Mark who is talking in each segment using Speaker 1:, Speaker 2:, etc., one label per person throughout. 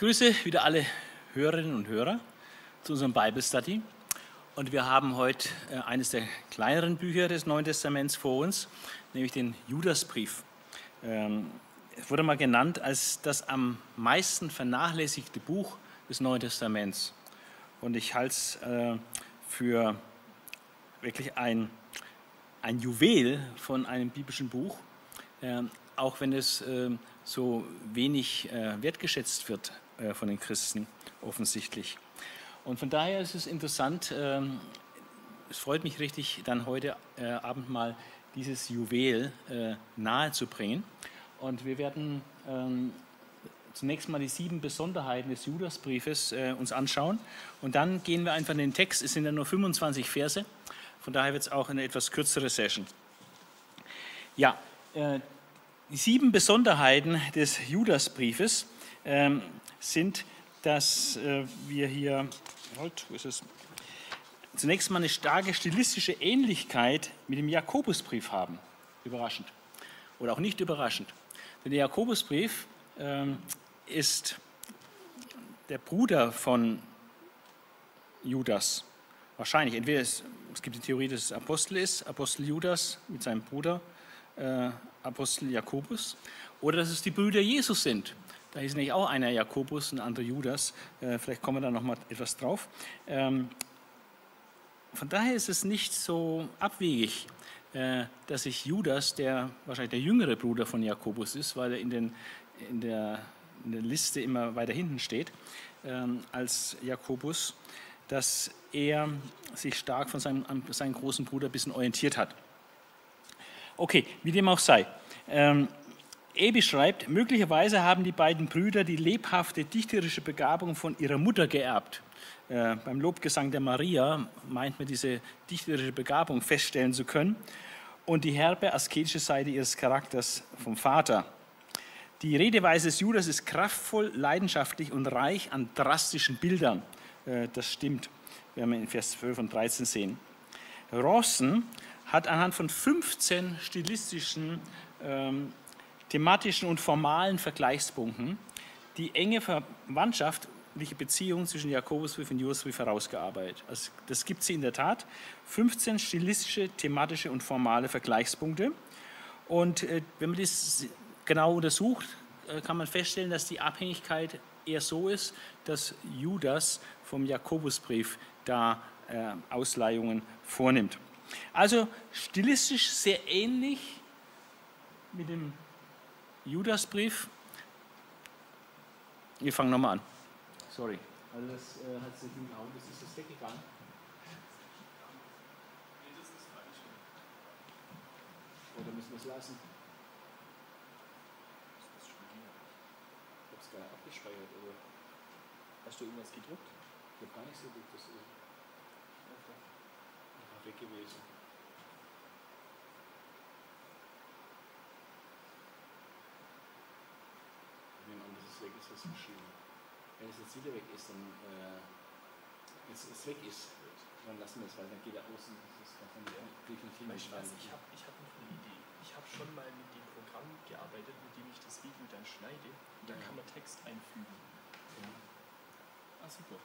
Speaker 1: grüße wieder alle Hörerinnen und Hörer zu unserem Bible Study. Und wir haben heute äh, eines der kleineren Bücher des Neuen Testaments vor uns, nämlich den Judasbrief. Ähm, es wurde mal genannt als das am meisten vernachlässigte Buch des Neuen Testaments. Und ich halte es äh, für wirklich ein, ein Juwel von einem biblischen Buch, ähm, auch wenn es ähm, so wenig äh, wertgeschätzt wird von den Christen offensichtlich. Und von daher ist es interessant, ähm, es freut mich richtig, dann heute äh, Abend mal dieses Juwel äh, nahe zu bringen. Und wir werden ähm, zunächst mal die sieben Besonderheiten des Judasbriefes äh, uns anschauen. Und dann gehen wir einfach in den Text. Es sind ja nur 25 Verse. Von daher wird es auch eine etwas kürzere Session. Ja, die sieben Besonderheiten des Judasbriefes ähm, sind dass äh, wir hier, halt, wo ist es? zunächst mal eine starke stilistische Ähnlichkeit mit dem Jakobusbrief haben. Überraschend. Oder auch nicht überraschend. Denn der Jakobusbrief ähm, ist der Bruder von Judas. Wahrscheinlich. Entweder es, es gibt die Theorie, dass es Apostel ist, Apostel Judas mit seinem Bruder äh, Apostel Jakobus, oder dass es die Brüder Jesus sind. Da ist nämlich auch einer Jakobus, ein anderer Judas. Äh, vielleicht kommen wir da noch mal etwas drauf. Ähm, von daher ist es nicht so abwegig, äh, dass sich Judas, der wahrscheinlich der jüngere Bruder von Jakobus ist, weil er in, den, in, der, in der Liste immer weiter hinten steht ähm, als Jakobus, dass er sich stark von seinem, seinem großen Bruder ein bisschen orientiert hat. Okay, wie dem auch sei. Ähm, Ebi schreibt, möglicherweise haben die beiden Brüder die lebhafte dichterische Begabung von ihrer Mutter geerbt. Äh, beim Lobgesang der Maria meint man diese dichterische Begabung feststellen zu können und die herbe asketische Seite ihres Charakters vom Vater. Die Redeweise des Judas ist kraftvoll, leidenschaftlich und reich an drastischen Bildern. Äh, das stimmt, werden wir in Vers 12 und 13 sehen. Rawson hat anhand von 15 stilistischen ähm, thematischen und formalen Vergleichspunkten die enge verwandtschaftliche Beziehung zwischen Jakobusbrief und Josbrief herausgearbeitet. Also das gibt sie in der Tat. 15 stilistische, thematische und formale Vergleichspunkte. Und äh, wenn man das genau untersucht, äh, kann man feststellen, dass die Abhängigkeit eher so ist, dass Judas vom Jakobusbrief da äh, Ausleihungen vornimmt. Also stilistisch sehr ähnlich mit dem Judasbrief. Wir fangen nochmal an. Sorry. Also das äh, hat sich Auge, das ist das weggegangen. Nee, das ist falsch. Oder müssen wir es lassen? Ich habe es gar nicht abgespeichert, oder? Hast du irgendwas gedruckt? Ich habe gar nichts gedruckt, das ist einfach weg gewesen. Weg ist, was geschrieben. Wenn es jetzt wieder weg ist, dann äh, es, es weg ist, dann lassen wir es, weil dann geht er außen. Das ist davon ja. definitiv
Speaker 2: nicht weiß, Ich habe ich hab noch eine Idee. Ich habe schon mal mit dem Programm gearbeitet, mit dem ich das Video dann schneide. Und da ja. kann man Text einfügen. Ja.
Speaker 1: Ah, super.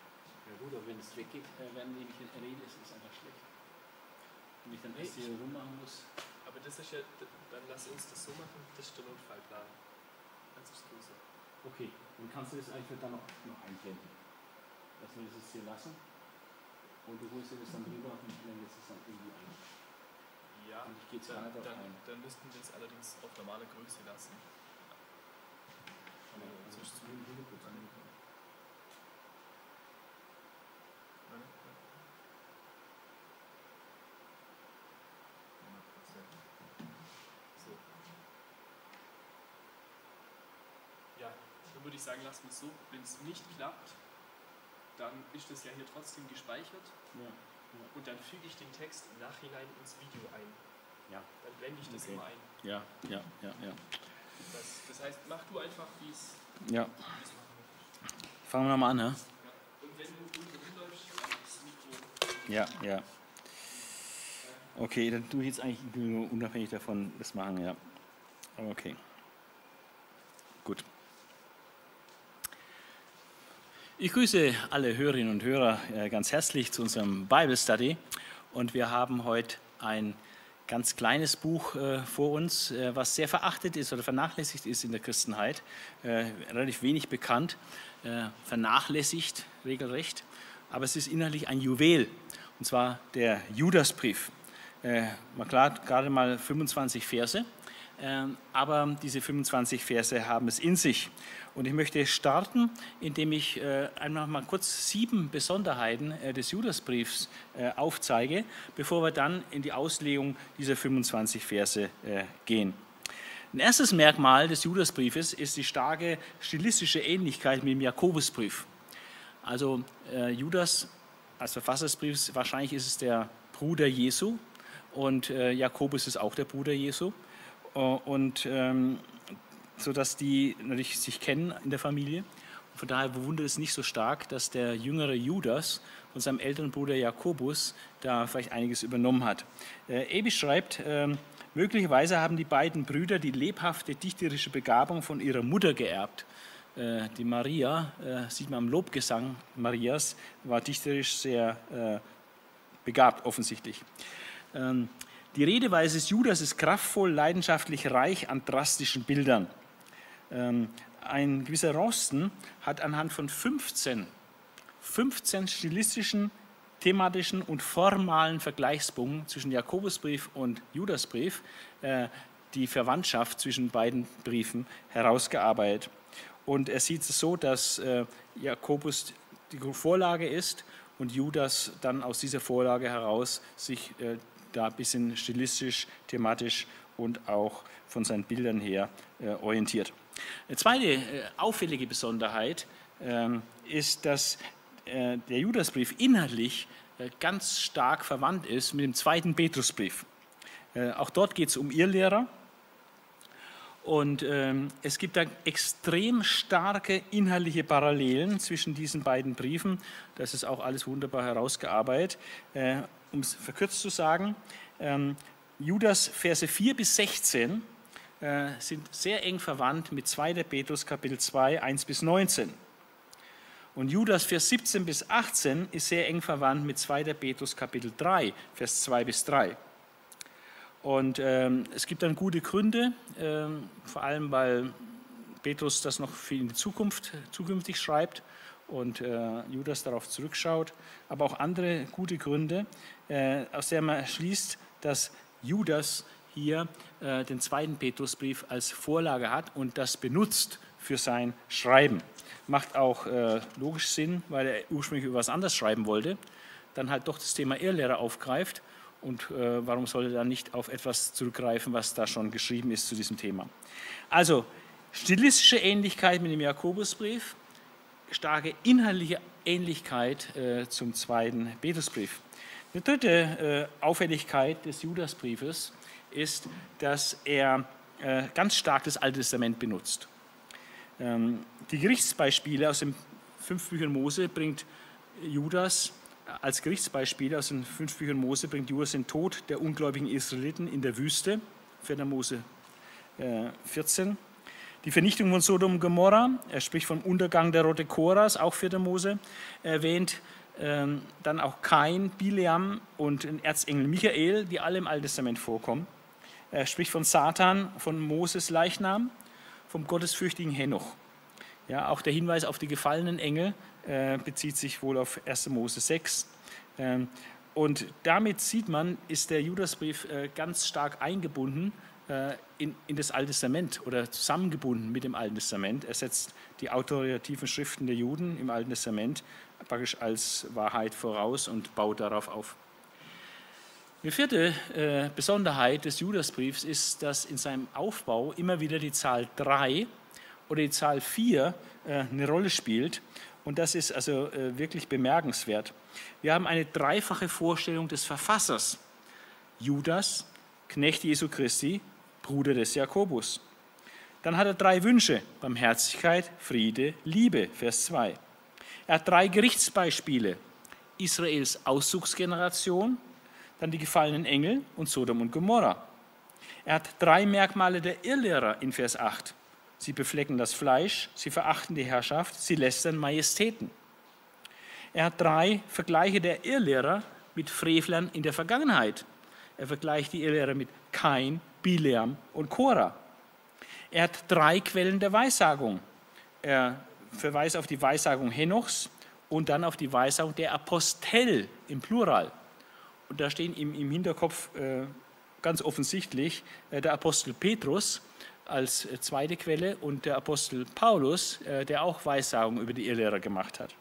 Speaker 1: Ja gut, aber wenn es weggeht, äh, während ich rede, ist es einfach schlecht. Wenn ich dann erst hier rummachen muss.
Speaker 2: Aber das ist ja, dann lass uns das so machen, das ist der Notfallplan. Das ist größer.
Speaker 1: Okay, dann kannst du das einfach dann noch, noch einblenden. Dass wir das jetzt hier lassen. Und du holst dir das dann drüber und blendest es dann irgendwie ein.
Speaker 2: Ja, und ich gehe dann, dann, ein. dann müssten wir es allerdings auf normale Größe lassen.
Speaker 1: Aber ja, also zu dem Hintergrund an.
Speaker 2: Würde ich sagen, lassen wir es so. Wenn es nicht klappt, dann ist das ja hier trotzdem gespeichert. Ja, ja. Und dann füge ich den Text im Nachhinein ins Video ein.
Speaker 1: Ja.
Speaker 2: Dann blende ich das okay. immer ein.
Speaker 1: Ja, ja, ja, ja.
Speaker 2: Das, das heißt, mach du einfach, wie es.
Speaker 1: Ja. Fangen wir nochmal an, ne?
Speaker 2: Ja. Und wenn du unten läufst, das Mikro.
Speaker 1: Ja, ja. Okay, dann tue ich jetzt eigentlich nur unabhängig davon das machen, ja. Okay. Gut. Ich grüße alle Hörerinnen und Hörer äh, ganz herzlich zu unserem Bible Study. Und wir haben heute ein ganz kleines Buch äh, vor uns, äh, was sehr verachtet ist oder vernachlässigt ist in der Christenheit, relativ wenig bekannt, vernachlässigt regelrecht, aber es ist inhaltlich ein Juwel und zwar der Judasbrief. Man klar, gerade mal 25 Verse, aber diese 25 Verse haben es in sich. Und ich möchte starten, indem ich äh, einfach mal kurz sieben Besonderheiten äh, des Judasbriefs äh, aufzeige, bevor wir dann in die Auslegung dieser 25 Verse gehen. Ein erstes Merkmal des Judasbriefes ist die starke stilistische Ähnlichkeit mit dem Jakobusbrief. Also Judas als Verfasser des Briefs, wahrscheinlich ist es der Bruder Jesu und Jakobus ist auch der Bruder Jesu. Und ähm, sodass die natürlich sich kennen in der Familie. Und von daher bewundert es nicht so stark, dass der jüngere Judas von seinem älteren Bruder Jakobus da vielleicht einiges übernommen hat. Äh, Ebi schreibt, äh, möglicherweise haben die beiden Brüder die lebhafte dichterische Begabung von ihrer Mutter geerbt. Äh, die Maria, äh, sieht man am Lobgesang Marias, war dichterisch sehr äh, begabt offensichtlich. Ähm, die Redeweise des Judas ist kraftvoll, leidenschaftlich reich an drastischen Bildern. Ähm, ein gewisser Rosten hat anhand von 15, 15 stilistischen, thematischen und formalen Vergleichspunkten zwischen Jakobusbrief und Judasbrief äh, die Verwandtschaft zwischen beiden Briefen herausgearbeitet. Und er sieht es so, dass äh, Jakobus die Vorlage ist und Judas dann aus dieser Vorlage heraus sich äh, da ein bisschen stilistisch, thematisch und auch von seinen Bildern her orientiert. Eine zweite äh, auffällige Besonderheit ähm, ist, dass äh, der Judasbrief inhaltlich äh, ganz stark verwandt ist mit dem zweiten Petrusbrief. Auch dort geht es um Irrlehrer. Und ähm, es gibt da extrem starke inhaltliche Parallelen zwischen diesen beiden Briefen. Das ist auch alles wunderbar herausgearbeitet. Um es verkürzt zu sagen, ähm, Judas Verse 4 bis 16 äh, sind sehr eng verwandt mit 2. Petrus Kapitel 2, 1 bis 19. Und Judas Vers 17 bis 18 ist sehr eng verwandt mit 2. Petrus Kapitel 3, Vers 2 bis 3. Und ähm, es gibt dann gute Gründe, ähm, vor allem weil Petrus das noch in die Zukunft zukünftig schreibt und äh, Judas darauf zurückschaut, aber auch andere gute Gründe, aus der man schließt, dass Judas hier äh, den zweiten Petrusbrief als Vorlage hat und das benutzt für sein Schreiben. Macht auch äh, logisch Sinn, weil er ursprünglich über was anderes schreiben wollte, dann halt doch das Thema Irrlehre aufgreift und äh, warum sollte er dann nicht auf etwas zurückgreifen, was da schon geschrieben ist zu diesem Thema. Also stilistische Ähnlichkeit mit dem Jakobusbrief, starke inhaltliche Ähnlichkeit äh, zum zweiten Petrusbrief. Die dritte äh, Auffälligkeit des Judasbriefes ist, dass er äh, ganz stark das Alte Testament benutzt. Ähm, die Gerichtsbeispiele aus den fünf Büchern Mose bringt Judas als Gerichtsbeispiele aus den fünf Büchern Mose bringt Judas den Tod der ungläubigen Israeliten in der Wüste, 4. Mose 14. Äh, die Vernichtung von Sodom und Gomorra, er spricht vom Untergang der Rote Koras, auch 4. Mose erwähnt. Ähm, dann auch Kain, Bileam und den Erzengel Michael, die alle im Alten Testament vorkommen. Er spricht von Satan, von Moses Leichnam, vom gottesfürchtigen Henoch. Ja, auch der Hinweis auf die gefallenen Engel äh, bezieht sich wohl auf 1. Mose 6. Ähm, und damit sieht man, ist der Judasbrief äh, ganz stark eingebunden äh, in, in, das Alte Testament oder zusammengebunden mit dem Alten Testament. Er setzt die autoritativen Schriften der Juden im Alten Testament praktisch als Wahrheit voraus und baut darauf auf. Die vierte äh, Besonderheit des Judasbriefs ist, dass in seinem Aufbau immer wieder die Zahl 3 oder die Zahl 4 äh, eine Rolle spielt. Und das ist also äh, wirklich bemerkenswert. Wir haben eine dreifache Vorstellung des Verfassers. Judas, Knecht Jesu Christi, Bruder des Jakobus. Dann hat er drei Wünsche, Barmherzigkeit, Friede, Liebe, Vers 2. Er hat drei Gerichtsbeispiele, Israels Auszugsgeneration, dann die gefallenen Engel und Sodom und Gomorra. Er hat drei Merkmale der Irrlehrer in Vers 8. Sie beflecken das Fleisch, sie verachten die Herrschaft, sie lästern Majestäten. Er hat drei Vergleiche der Irrlehrer mit Frevlern in der Vergangenheit. Er vergleicht die Irrlehrer mit Kain, Bileam und Korah. Er hat drei Quellen der Weissagung. Er verweist auf die Weissagung Henochs und dann auf die Weissagung der Apostel im Plural. Und da stehen ihm im Hinterkopf äh, ganz offensichtlich äh, der Apostel Petrus als äh, zweite Quelle und der Apostel Paulus, äh, der auch Weissagung über die Irrlehrer gemacht hat,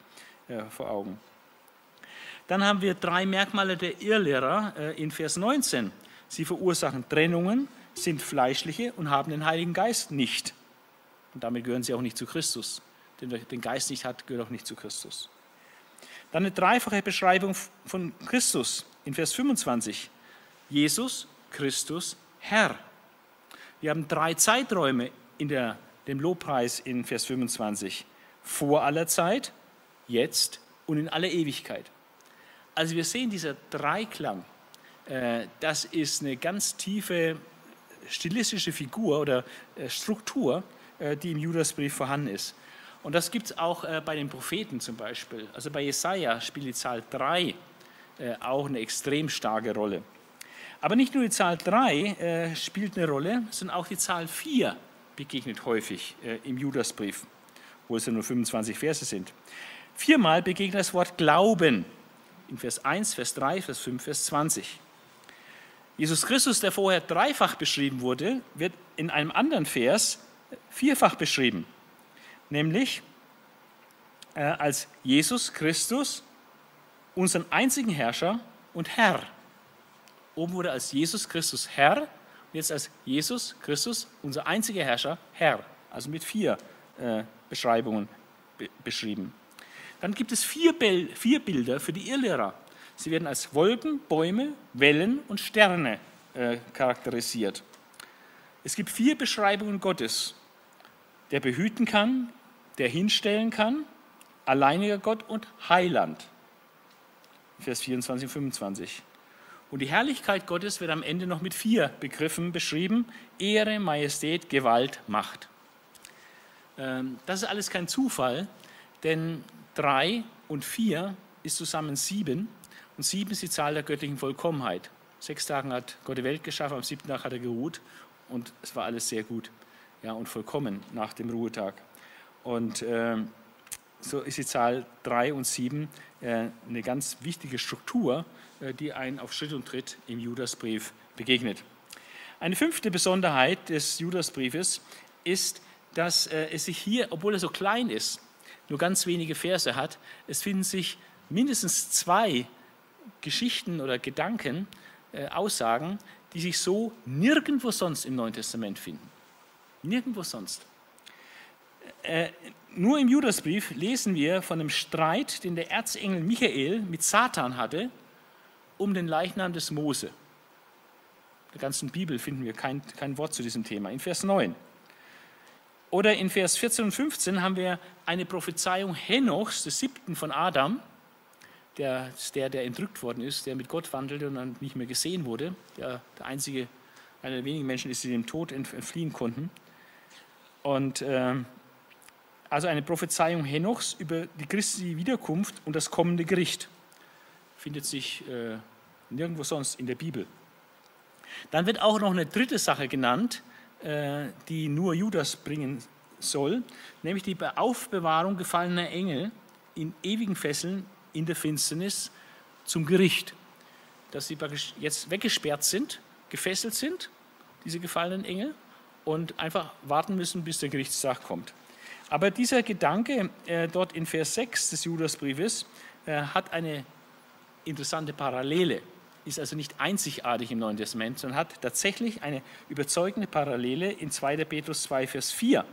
Speaker 1: äh, vor Augen. Dann haben wir drei Merkmale der Irrlehrer äh, in Vers 19. Sie verursachen Trennungen, sind fleischliche und haben den Heiligen Geist nicht. Und damit gehören sie auch nicht zu Christus. Wer den Geist nicht hat, gehört auch nicht zu Christus. Dann eine dreifache Beschreibung von Christus in Vers 25. Jesus, Christus, Herr. Wir haben drei Zeiträume in der, dem Lobpreis in Vers 25. Vor aller Zeit, jetzt und in aller Ewigkeit. Also wir sehen dieser Dreiklang, äh, das ist eine ganz tiefe stilistische Figur oder äh, Struktur, äh, die im Judasbrief vorhanden ist. Und das gibt es auch bei den Propheten zum Beispiel. Also bei Jesaja spielt die Zahl 3 auch eine extrem starke Rolle. Aber nicht nur die Zahl 3 spielt eine Rolle, sondern auch die Zahl 4 begegnet häufig im Judasbrief, wo es ja nur 25 Verse sind. Viermal begegnet das Wort Glauben in Vers 1, Vers 3, Vers 5, Vers 20. Jesus Christus, der vorher dreifach beschrieben wurde, wird in einem anderen Vers vierfach beschrieben, nämlich äh, als Jesus Christus, unseren einzigen Herrscher und Herr. Oben wurde als Jesus Christus Herr und jetzt als Jesus Christus, unser einziger Herrscher, Herr. Also mit vier äh, Beschreibungen be beschrieben. Dann gibt es vier, vier Bilder für die Irrlehrer. Sie werden als Wolken, Bäume, Wellen und Sterne äh, charakterisiert. Es gibt vier Beschreibungen Gottes, der behüten kann, der hinstellen kann, alleiniger Gott und Heiland. Vers 24 und 25. Und die Herrlichkeit Gottes wird am Ende noch mit vier Begriffen beschrieben: Ehre, Majestät, Gewalt, Macht. Ähm, das ist alles kein Zufall, denn Drei und vier ist zusammen sieben und sieben ist die Zahl der göttlichen Vollkommenheit. Sechs Tagen hat Gott die Welt geschaffen, am siebten Tag hat er geruht und es war alles sehr gut ja, und vollkommen nach dem Ruhetag. Und äh, so ist die Zahl drei und sieben äh, eine ganz wichtige Struktur, äh, die einen auf Schritt und Tritt im Judasbrief begegnet. Eine fünfte Besonderheit des Judasbriefes ist, dass äh, es sich hier, obwohl er so klein ist, nur ganz wenige Verse hat. Es finden sich mindestens zwei Geschichten oder Gedanken, äh, Aussagen, die sich so nirgendwo sonst im Neuen Testament finden. Nirgendwo sonst. Äh, nur im Judasbrief lesen wir von einem Streit, den der Erzengel Michael mit Satan hatte, um den Leichnam des Mose. In der ganzen Bibel finden wir kein, kein Wort zu diesem Thema. In Vers 9. Oder in Vers 14 und 15 haben wir eine Prophezeiung Henochs, des siebten von Adam, der, der, der entrückt worden ist, der mit Gott wandelte und dann nicht mehr gesehen wurde, der, der einzige, einer der wenigen Menschen ist, die dem Tod entfliehen konnten. Und äh, also eine Prophezeiung Henochs über die christliche Wiederkunft und das kommende Gericht. Findet sich äh, nirgendwo sonst in der Bibel. Dann wird auch noch eine dritte Sache genannt, äh, die nur Judas bringen soll, nämlich die Aufbewahrung gefallener Engel in ewigen Fesseln in der Finsternis zum Gericht. Dass sie jetzt weggesperrt sind, gefesselt sind, diese gefallenen Engel, und einfach warten müssen, bis der Gerichtstag kommt. Aber dieser Gedanke äh, dort in Vers 6 des Judasbriefes äh, hat eine interessante Parallele ist also nicht einzigartig im Neuen Testament, sondern hat tatsächlich eine überzeugende Parallele in 2. Petrus 2, Vers 4.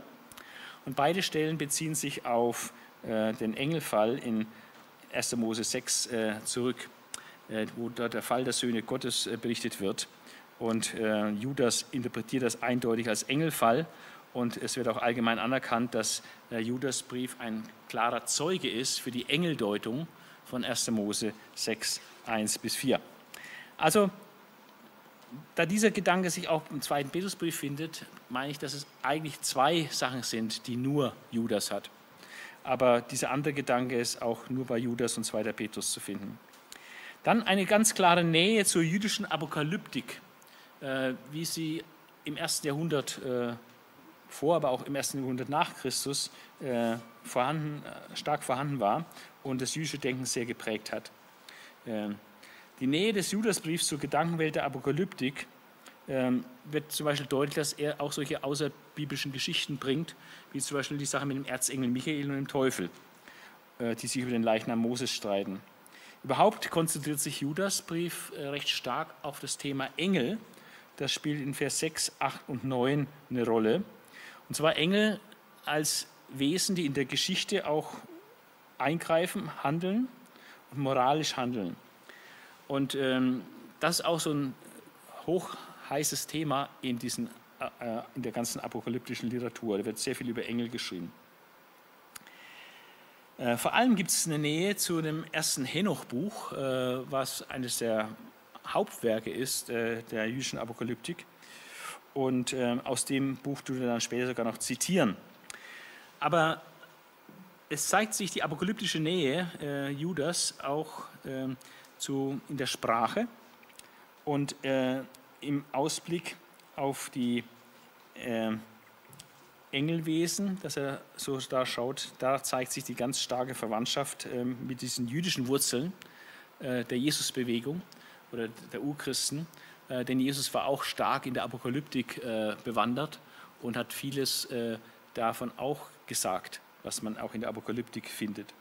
Speaker 1: Und beide Stellen beziehen sich auf äh, den Engelfall in 1. Mose 6 äh, zurück, äh, wo dort der Fall der Söhne Gottes äh, berichtet wird. Und äh, Judas interpretiert das eindeutig als Engelfall. Und es wird auch allgemein anerkannt, dass der Judasbrief ein klarer Zeuge ist für die Engeldeutung von 1. Mose 6, 1 bis 4. Also, da dieser Gedanke sich auch im zweiten Petrusbrief findet, meine ich, dass es eigentlich zwei Sachen sind, die nur Judas hat. aber dieser andere Gedanke ist auch nur bei Judas und 2. Petrus zu finden. Dann eine ganz klare Nähe zur jüdischen Apokalyptik, äh, wie sie im ersten Jahrhundert äh, vor, aber auch im ersten Jahrhundert nach Christus äh, vorhanden, stark vorhanden war und das jüdische Denken sehr geprägt hat. Die Nähe des Judasbriefs zur Gedankenwelt der Apokalyptik ähm, wird zum Beispiel deutlich, dass er auch solche außerbiblischen Geschichten bringt, wie zum Beispiel die Sache mit dem Erzengel Michael und dem Teufel, äh, die sich über den Leichnam Moses streiten. Überhaupt konzentriert sich Judas Brief äh, recht stark auf das Thema Engel. Das spielt in Vers 6, 8 und 9 eine Rolle. Und zwar Engel als Wesen, die in der Geschichte auch eingreifen, handeln und moralisch handeln. Und ähm, das ist auch so ein hoch heißes Thema in, diesen, äh, äh, in der ganzen apokalyptischen Literatur. Da wird sehr viel über Engel geschrieben. Äh, vor allem gibt es eine Nähe zu dem ersten Henoch-Buch, äh, was eines der Hauptwerke ist äh, der jüdischen Apokalyptik. Und äh, aus dem Buch tut er dann später sogar noch zitieren. Aber es zeigt sich die apokalyptische Nähe Judas auch ähm, zu, in der Sprache und im Ausblick auf die äh, Engelwesen, dass er so da schaut, da zeigt sich die ganz starke Verwandtschaft äh, mit diesen jüdischen Wurzeln äh, der Jesusbewegung oder der Urchristen. Äh, denn Jesus war auch stark in der Apokalyptik äh, bewandert und hat vieles äh, davon auch gesagt, was man auch in der Apokalyptik findet.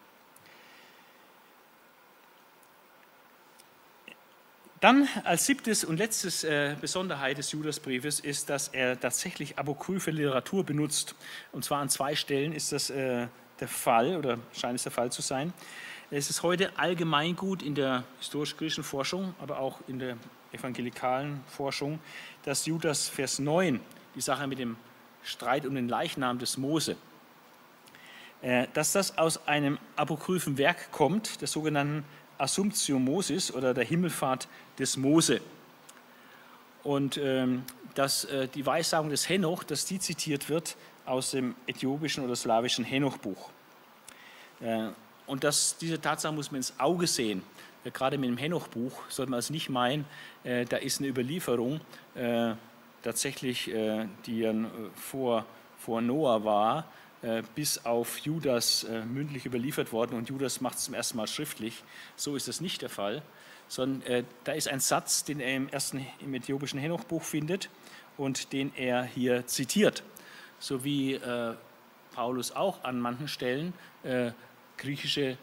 Speaker 1: Dann als siebtes und letztes äh, Besonderheit des Judasbriefes ist, dass er tatsächlich apokryphe Literatur benutzt. Und zwar an zwei Stellen ist das äh, der Fall oder scheint es der Fall zu sein. Es ist heute allgemeingut in der historisch-griechischen Forschung, aber auch in der evangelikalen Forschung, dass Judas Vers 9, die Sache mit dem Streit um den Leichnam des Mose, äh, dass das aus einem apokryphen Werk kommt, der sogenannten Assumptio Mosis oder der Himmelfahrt des Mose. Und ähm, dass äh, die Weissagung des Henoch, dass die zitiert wird aus dem äthiopischen oder slawischen Henoch-Buch. Äh, und das, diese Tatsache muss man ins Auge sehen. Äh, gerade mit dem Henoch-Buch sollte man es nicht meinen, äh, da ist eine Überlieferung äh, tatsächlich, äh, die vor, vor Noah war, äh, bis auf Judas äh, mündlich überliefert worden und Judas macht es zum ersten Mal schriftlich. So ist das nicht der Fall, sondern äh, da ist ein Satz, den er im ersten im äthiopischen Henoch-Buch findet und den er hier zitiert, so wie äh, Paulus auch an manchen Stellen äh, griechische äh,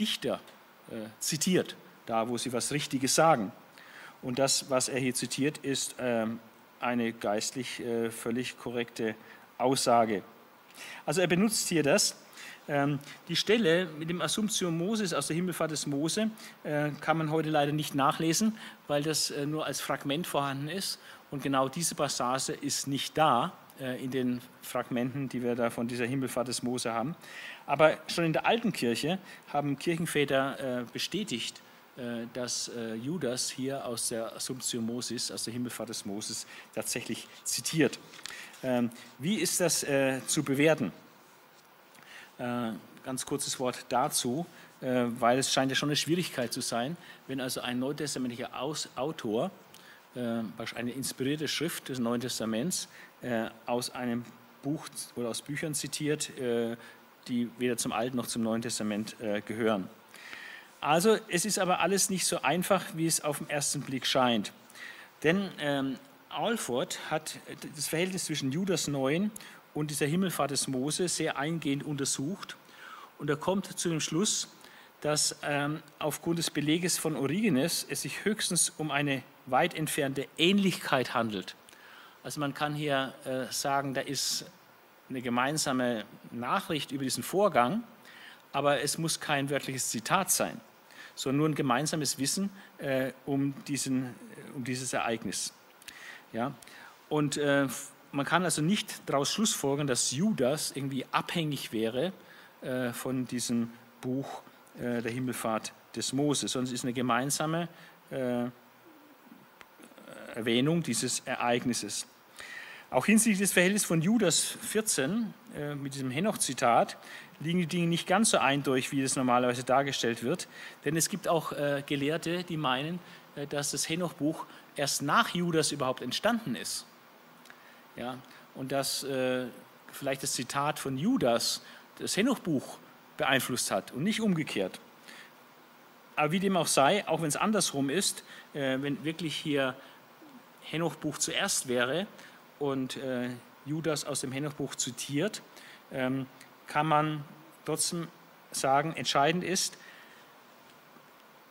Speaker 1: Dichter zitiert, da wo sie was Richtiges sagen. Und das, was er hier zitiert, ist ähm, eine geistlich völlig korrekte Aussage. Also er benutzt hier das. Ähm, die Stelle mit dem Assumption Moses aus der Himmelfahrt des Mose äh, kann man heute leider nicht nachlesen, weil das äh, nur als Fragment vorhanden ist. Und genau diese Passage ist nicht da äh, in den Fragmenten, die wir da von dieser Himmelfahrt des Mose haben. Aber schon in der alten Kirche haben Kirchenväter bestätigt, dass Judas hier aus der Assumption Moses, aus der Himmelfahrt des Moses, tatsächlich zitiert. Ähm, wie ist das äh, zu bewerten? Äh, ganz kurzes Wort dazu, äh, weil es scheint ja schon eine Schwierigkeit zu sein, wenn also ein neutestamentlicher Autor eine inspirierte Schrift des Neuen Testaments aus einem Buch oder aus Büchern zitiert, die weder zum Alten noch zum Neuen Testament gehören. Also es ist aber alles nicht so einfach, wie es auf den ersten Blick scheint. Denn ähm, Alford hat das Verhältnis zwischen Judas 9 und dieser Himmelfahrt des Mose sehr eingehend untersucht und er kommt zu dem Schluss, dass ähm, aufgrund des Beleges von Origenes es sich höchstens um eine weit entfernte Ähnlichkeit handelt. Also man kann hier äh, sagen, da ist eine gemeinsame Nachricht über diesen Vorgang, aber es muss kein wörtliches Zitat sein, sondern nur ein gemeinsames Wissen äh, um, diesen, um dieses Ereignis. Ja? Und äh, man kann also nicht daraus schlussfolgern, dass Judas irgendwie abhängig wäre äh, von diesem Buch äh, der Himmelfahrt des Moses, sondern es ist eine gemeinsame äh, Erwähnung dieses Ereignisses. Auch hinsichtlich des Verhältnisses von Judas 14 äh, mit diesem Henoch-Zitat liegen die Dinge nicht ganz so eindeutig, wie das normalerweise dargestellt wird. Denn es gibt auch äh, Gelehrte, die meinen, äh, dass das Henoch-Buch erst nach Judas überhaupt entstanden ist. Ja, und dass äh, vielleicht das Zitat von Judas das Henoch-Buch beeinflusst hat und nicht umgekehrt. Aber wie dem auch sei, auch wenn es andersrum ist, äh, wenn wirklich hier Henoch-Buch zuerst wäre und äh, Judas aus dem Henoch-Buch zitiert, ähm, kann man trotzdem sagen, entscheidend ist,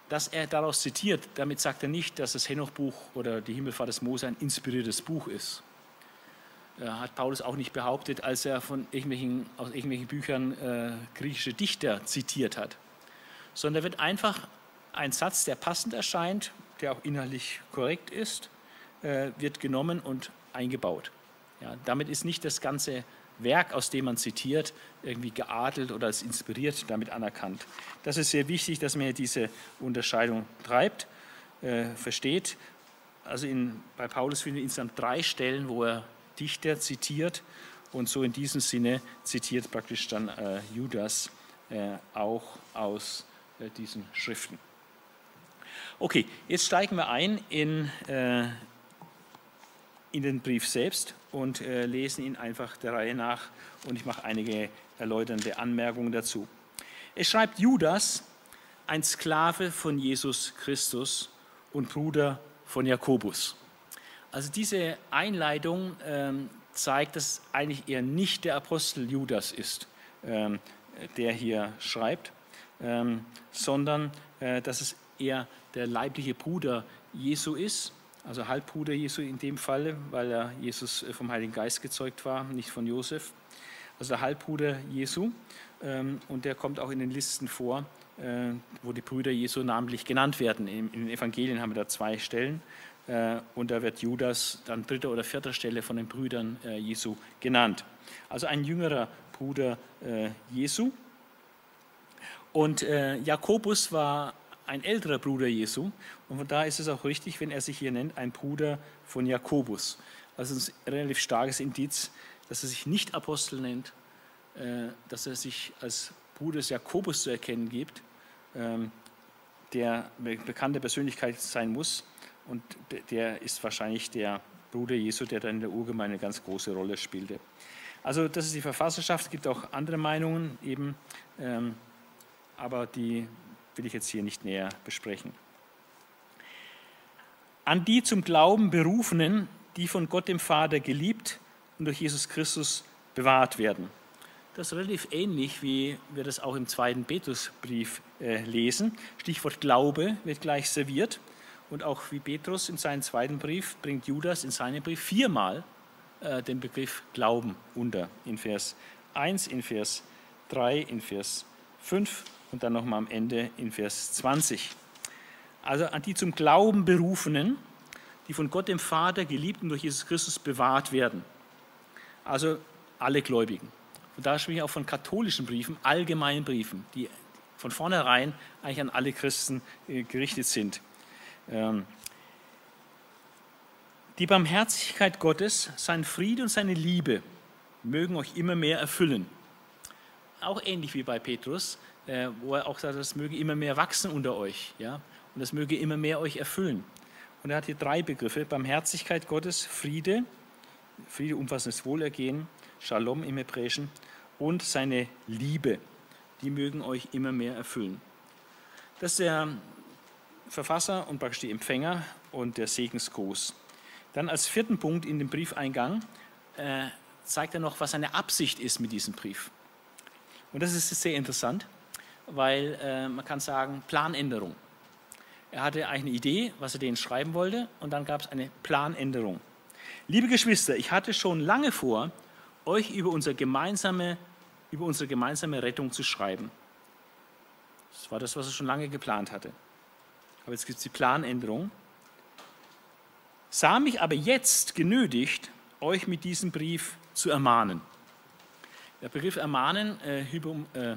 Speaker 1: dass er daraus zitiert. Damit sagt er nicht, dass das Henoch-Buch oder die Himmelfahrt des Mose ein inspiriertes Buch ist. Er hat Paulus auch nicht behauptet, als er von irgendwelchen, aus irgendwelchen Büchern äh, griechische Dichter zitiert hat, sondern wird einfach ein Satz, der passend erscheint, der auch inhaltlich korrekt ist, äh, wird genommen und eingebaut. Ja, damit ist nicht das ganze Werk, aus dem man zitiert, irgendwie geadelt oder als inspiriert damit anerkannt. Das ist sehr wichtig, dass man hier diese Unterscheidung treibt, äh, versteht. Also in, bei Paulus finden wir insgesamt drei Stellen, wo er Dichter zitiert und so in diesem Sinne zitiert praktisch dann äh, Judas äh, auch aus äh, diesen Schriften. Okay, jetzt steigen wir ein in, äh, in den Brief selbst und äh, lesen ihn einfach der Reihe nach und ich mache einige erläuternde Anmerkungen dazu. Es schreibt Judas, ein Sklave von Jesus Christus und Bruder von Jakobus. Also diese Einleitung ähm, zeigt, dass eigentlich eher nicht der Apostel Judas ist, ähm, der hier schreibt, ähm, sondern äh, dass es eher der leibliche Bruder Jesu ist also Halbbruder Jesu in dem Fall, weil er Jesus äh, vom Heiligen Geist gezeugt war, nicht von Josef. Also der Halbbruder Jesu ähm, und der kommt auch in den Listen vor, äh, wo die Brüder Jesu namentlich genannt werden. In den Evangelien haben wir da zwei Stellen äh, und da wird Judas an dritter oder vierter Stelle von den Brüdern Jesu genannt. Also ein jüngerer Bruder Jesu. Und Jakobus war ein älterer Bruder Jesu. Und von daher ist es auch richtig, wenn er sich hier nennt, ein Bruder von Jakobus. Also ein relativ starkes Indiz, dass er sich nicht Apostel nennt, äh, dass er sich als Bruder des Jakobus zu erkennen gibt, ähm, der eine bekannte Persönlichkeit sein muss. Und der ist wahrscheinlich der Bruder Jesu, der dann in der Urgemeinde eine ganz große Rolle spielte. Also das ist die Verfasserschaft, es gibt auch andere Meinungen eben, ähm, aber die will ich jetzt hier nicht näher besprechen. An die zum Glauben berufenen, die von Gott dem Vater geliebt und durch Jesus Christus bewahrt werden. Das ist relativ ähnlich, wie wir das auch im zweiten Petrusbrief äh, lesen. Stichwort Glaube wird gleich serviert. Und auch wie Petrus in seinem zweiten Brief bringt Judas in seinem Brief viermal äh, den Begriff Glauben unter. In Vers 1, in Vers 3, in Vers 5 und dann nochmal am Ende in Vers 20. Also an die zum Glauben berufenen, die von Gott dem Vater geliebt und durch Jesus Christus bewahrt werden. Also alle Gläubigen. Und da spreche ich auch von katholischen Briefen, allgemeinen Briefen, die von vornherein eigentlich an alle Christen äh, gerichtet sind. Ähm, die Barmherzigkeit Gottes, sein Friede und seine Liebe mögen euch immer mehr erfüllen. Auch ähnlich wie bei Petrus, äh, wo er auch sagt, das möge immer mehr wachsen unter euch, ja, und das möge immer mehr euch erfüllen. Und er hat hier drei Begriffe: Barmherzigkeit Gottes, Friede, Friede umfassendes Wohlergehen, Shalom im Hebräischen und seine Liebe. Die mögen euch immer mehr erfüllen. Das ist der Verfasser und praktisch die Empfänger und der Segensgruß. Dann als vierten Punkt in dem Briefeingang äh, zeigt er noch, was seine Absicht ist mit diesem Brief. Und das ist sehr interessant weil äh, man kann sagen, Planänderung. Er hatte eigentlich eine Idee, was er denen schreiben wollte, und dann gab es eine Planänderung. Liebe Geschwister, ich hatte schon lange vor, euch über, unser gemeinsame, über unsere gemeinsame Rettung zu schreiben. Das war das, was er schon lange geplant hatte. Aber jetzt gibt es die Planänderung. Sah mich aber jetzt genötigt, euch mit diesem Brief zu ermahnen. Der Begriff ermahnen, äh, hypo, äh,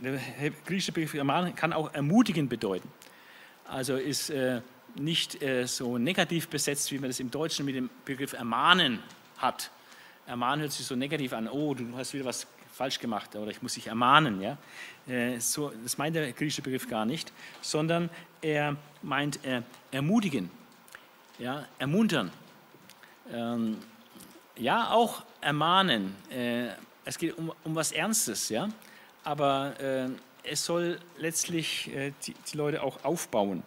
Speaker 1: der griechische Begriff Ermahnen kann auch ermutigen bedeuten. Also ist äh, nicht äh, so negativ besetzt, wie man das im Deutschen mit dem Begriff ermahnen hat. Ermahnen hört sich so negativ an, oh, du hast wieder was falsch gemacht oder ich muss dich ermahnen. Ja? Äh, so, das meint der griechische Begriff gar nicht, sondern er meint ermutigen, ja? ermuntern. Ähm, ja, auch ermahnen. Es geht um, um was Ernstes, ja? aber äh, es soll letztlich äh, die, die Leute auch aufbauen.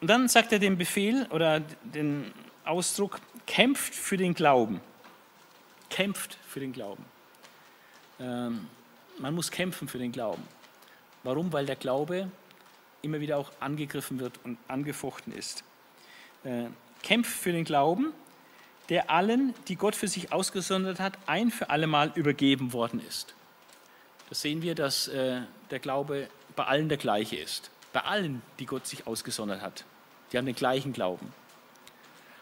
Speaker 1: Und dann sagt er den Befehl oder den Ausdruck, kämpft für den Glauben. Kämpft für den Glauben. Ähm, man muss kämpfen für den Glauben. Warum? Weil der Glaube immer wieder auch angegriffen wird und angefochten ist. Äh, kämpft für den Glauben, der allen, die Gott für sich ausgesondert hat, ein für alle Mal übergeben worden ist. Das sehen wir, dass äh, der Glaube bei allen der gleiche ist. Bei allen, die Gott sich ausgesondert hat. Die haben den gleichen Glauben.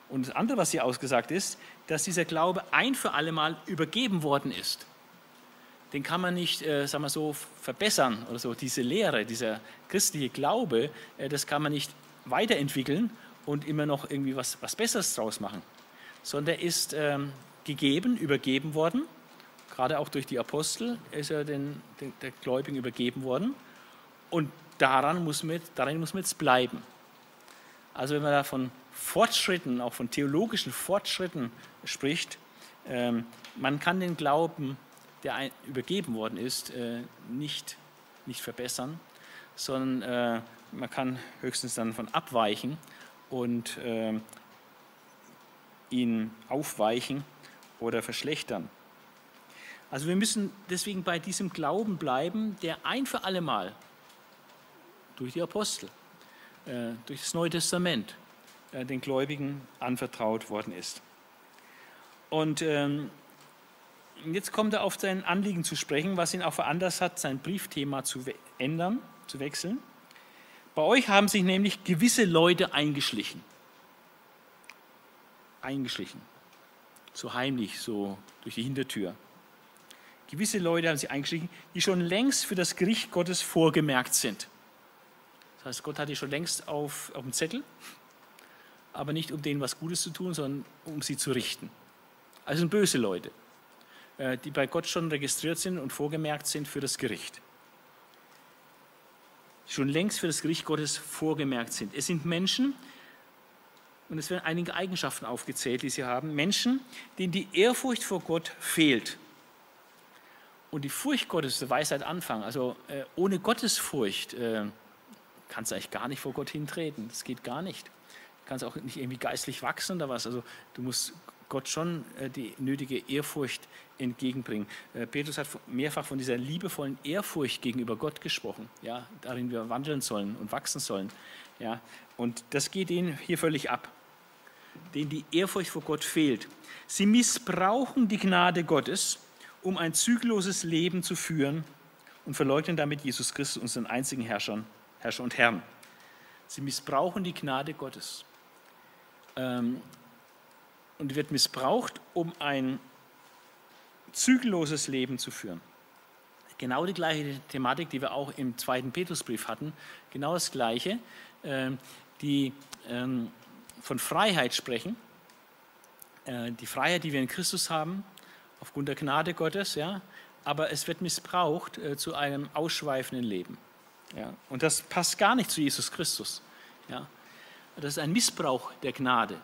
Speaker 1: Und das andere, was hier ausgesagt ist, dass dieser Glaube ein für alle Mal übergeben worden ist. Den kann man nicht, äh, sagen wir so, verbessern oder so. Diese Lehre, dieser christliche Glaube, äh, das kann man nicht weiterentwickeln und immer noch irgendwie was, was Besseres draus machen. Sondern er ist ähm, gegeben, übergeben worden. Gerade auch durch die Apostel ist er den, den, der Gläubigen übergeben worden. Und daran muss man, daran muss man jetzt bleiben. Also wenn man da von Fortschritten, auch von theologischen Fortschritten spricht, ähm, man kann den Glauben, der übergeben worden ist, äh, nicht, nicht verbessern, sondern äh, man kann höchstens dann von abweichen und äh, ihn aufweichen oder verschlechtern. Also wir müssen deswegen bei diesem Glauben bleiben, der ein für alle Mal durch die Apostel äh, durch das Neue Testament äh, den Gläubigen anvertraut worden ist. Und ähm, jetzt kommt er auf sein Anliegen zu sprechen, was ihn auch veranlasst hat, sein Briefthema zu ändern, zu wechseln. Bei euch haben sich nämlich gewisse Leute eingeschlichen. Eingeschlichen. So heimlich, so durch die Hintertür. Gewisse Leute haben sich eingeschlichen, die schon längst für das Gericht Gottes vorgemerkt sind. Das heißt, Gott hat die schon längst auf, auf dem Zettel, aber nicht um denen was Gutes zu tun, sondern um sie zu richten. Also sind böse Leute, äh, die bei Gott schon registriert sind und vorgemerkt sind für das Gericht. Schon längst für das Gericht Gottes vorgemerkt sind. Es sind Menschen, und es werden einige Eigenschaften aufgezählt, die sie haben, Menschen, denen die Ehrfurcht vor Gott fehlt. Und die Furcht Gottes, der Weisheit anfangen. Also äh, ohne Gottesfurcht äh, kannst du eigentlich gar nicht vor Gott hintreten. Das geht gar nicht. Du kannst auch nicht irgendwie geistlich wachsen oder was. Also du musst Gott schon äh, die nötige Ehrfurcht entgegenbringen. Äh, Petrus hat mehrfach von dieser liebevollen Ehrfurcht gegenüber Gott gesprochen, ja, darin wir wandeln sollen und wachsen sollen. Ja, und das geht ihnen hier völlig ab, denen die Ehrfurcht vor Gott fehlt. Sie missbrauchen die Gnade Gottes, um ein zügelloses Leben zu führen und verleugnen damit Jesus Christus, unseren einzigen Herrscher Herrscher und Herrn. Sie missbrauchen die Gnade Gottes. Ähm, und wird missbraucht, um ein zügelloses Leben zu führen. Genau die gleiche Thematik, die wir auch im zweiten Petrusbrief hatten, genau das gleiche, ähm, die ähm, von Freiheit sprechen, äh, die Freiheit, die wir in Christus haben, aufgrund der Gnade Gottes, ja, aber es wird missbraucht äh, zu einem ausschweifenden Leben. Ja, und das passt gar nicht zu Jesus Christus. Ja, das ist ein Missbrauch der Gnade.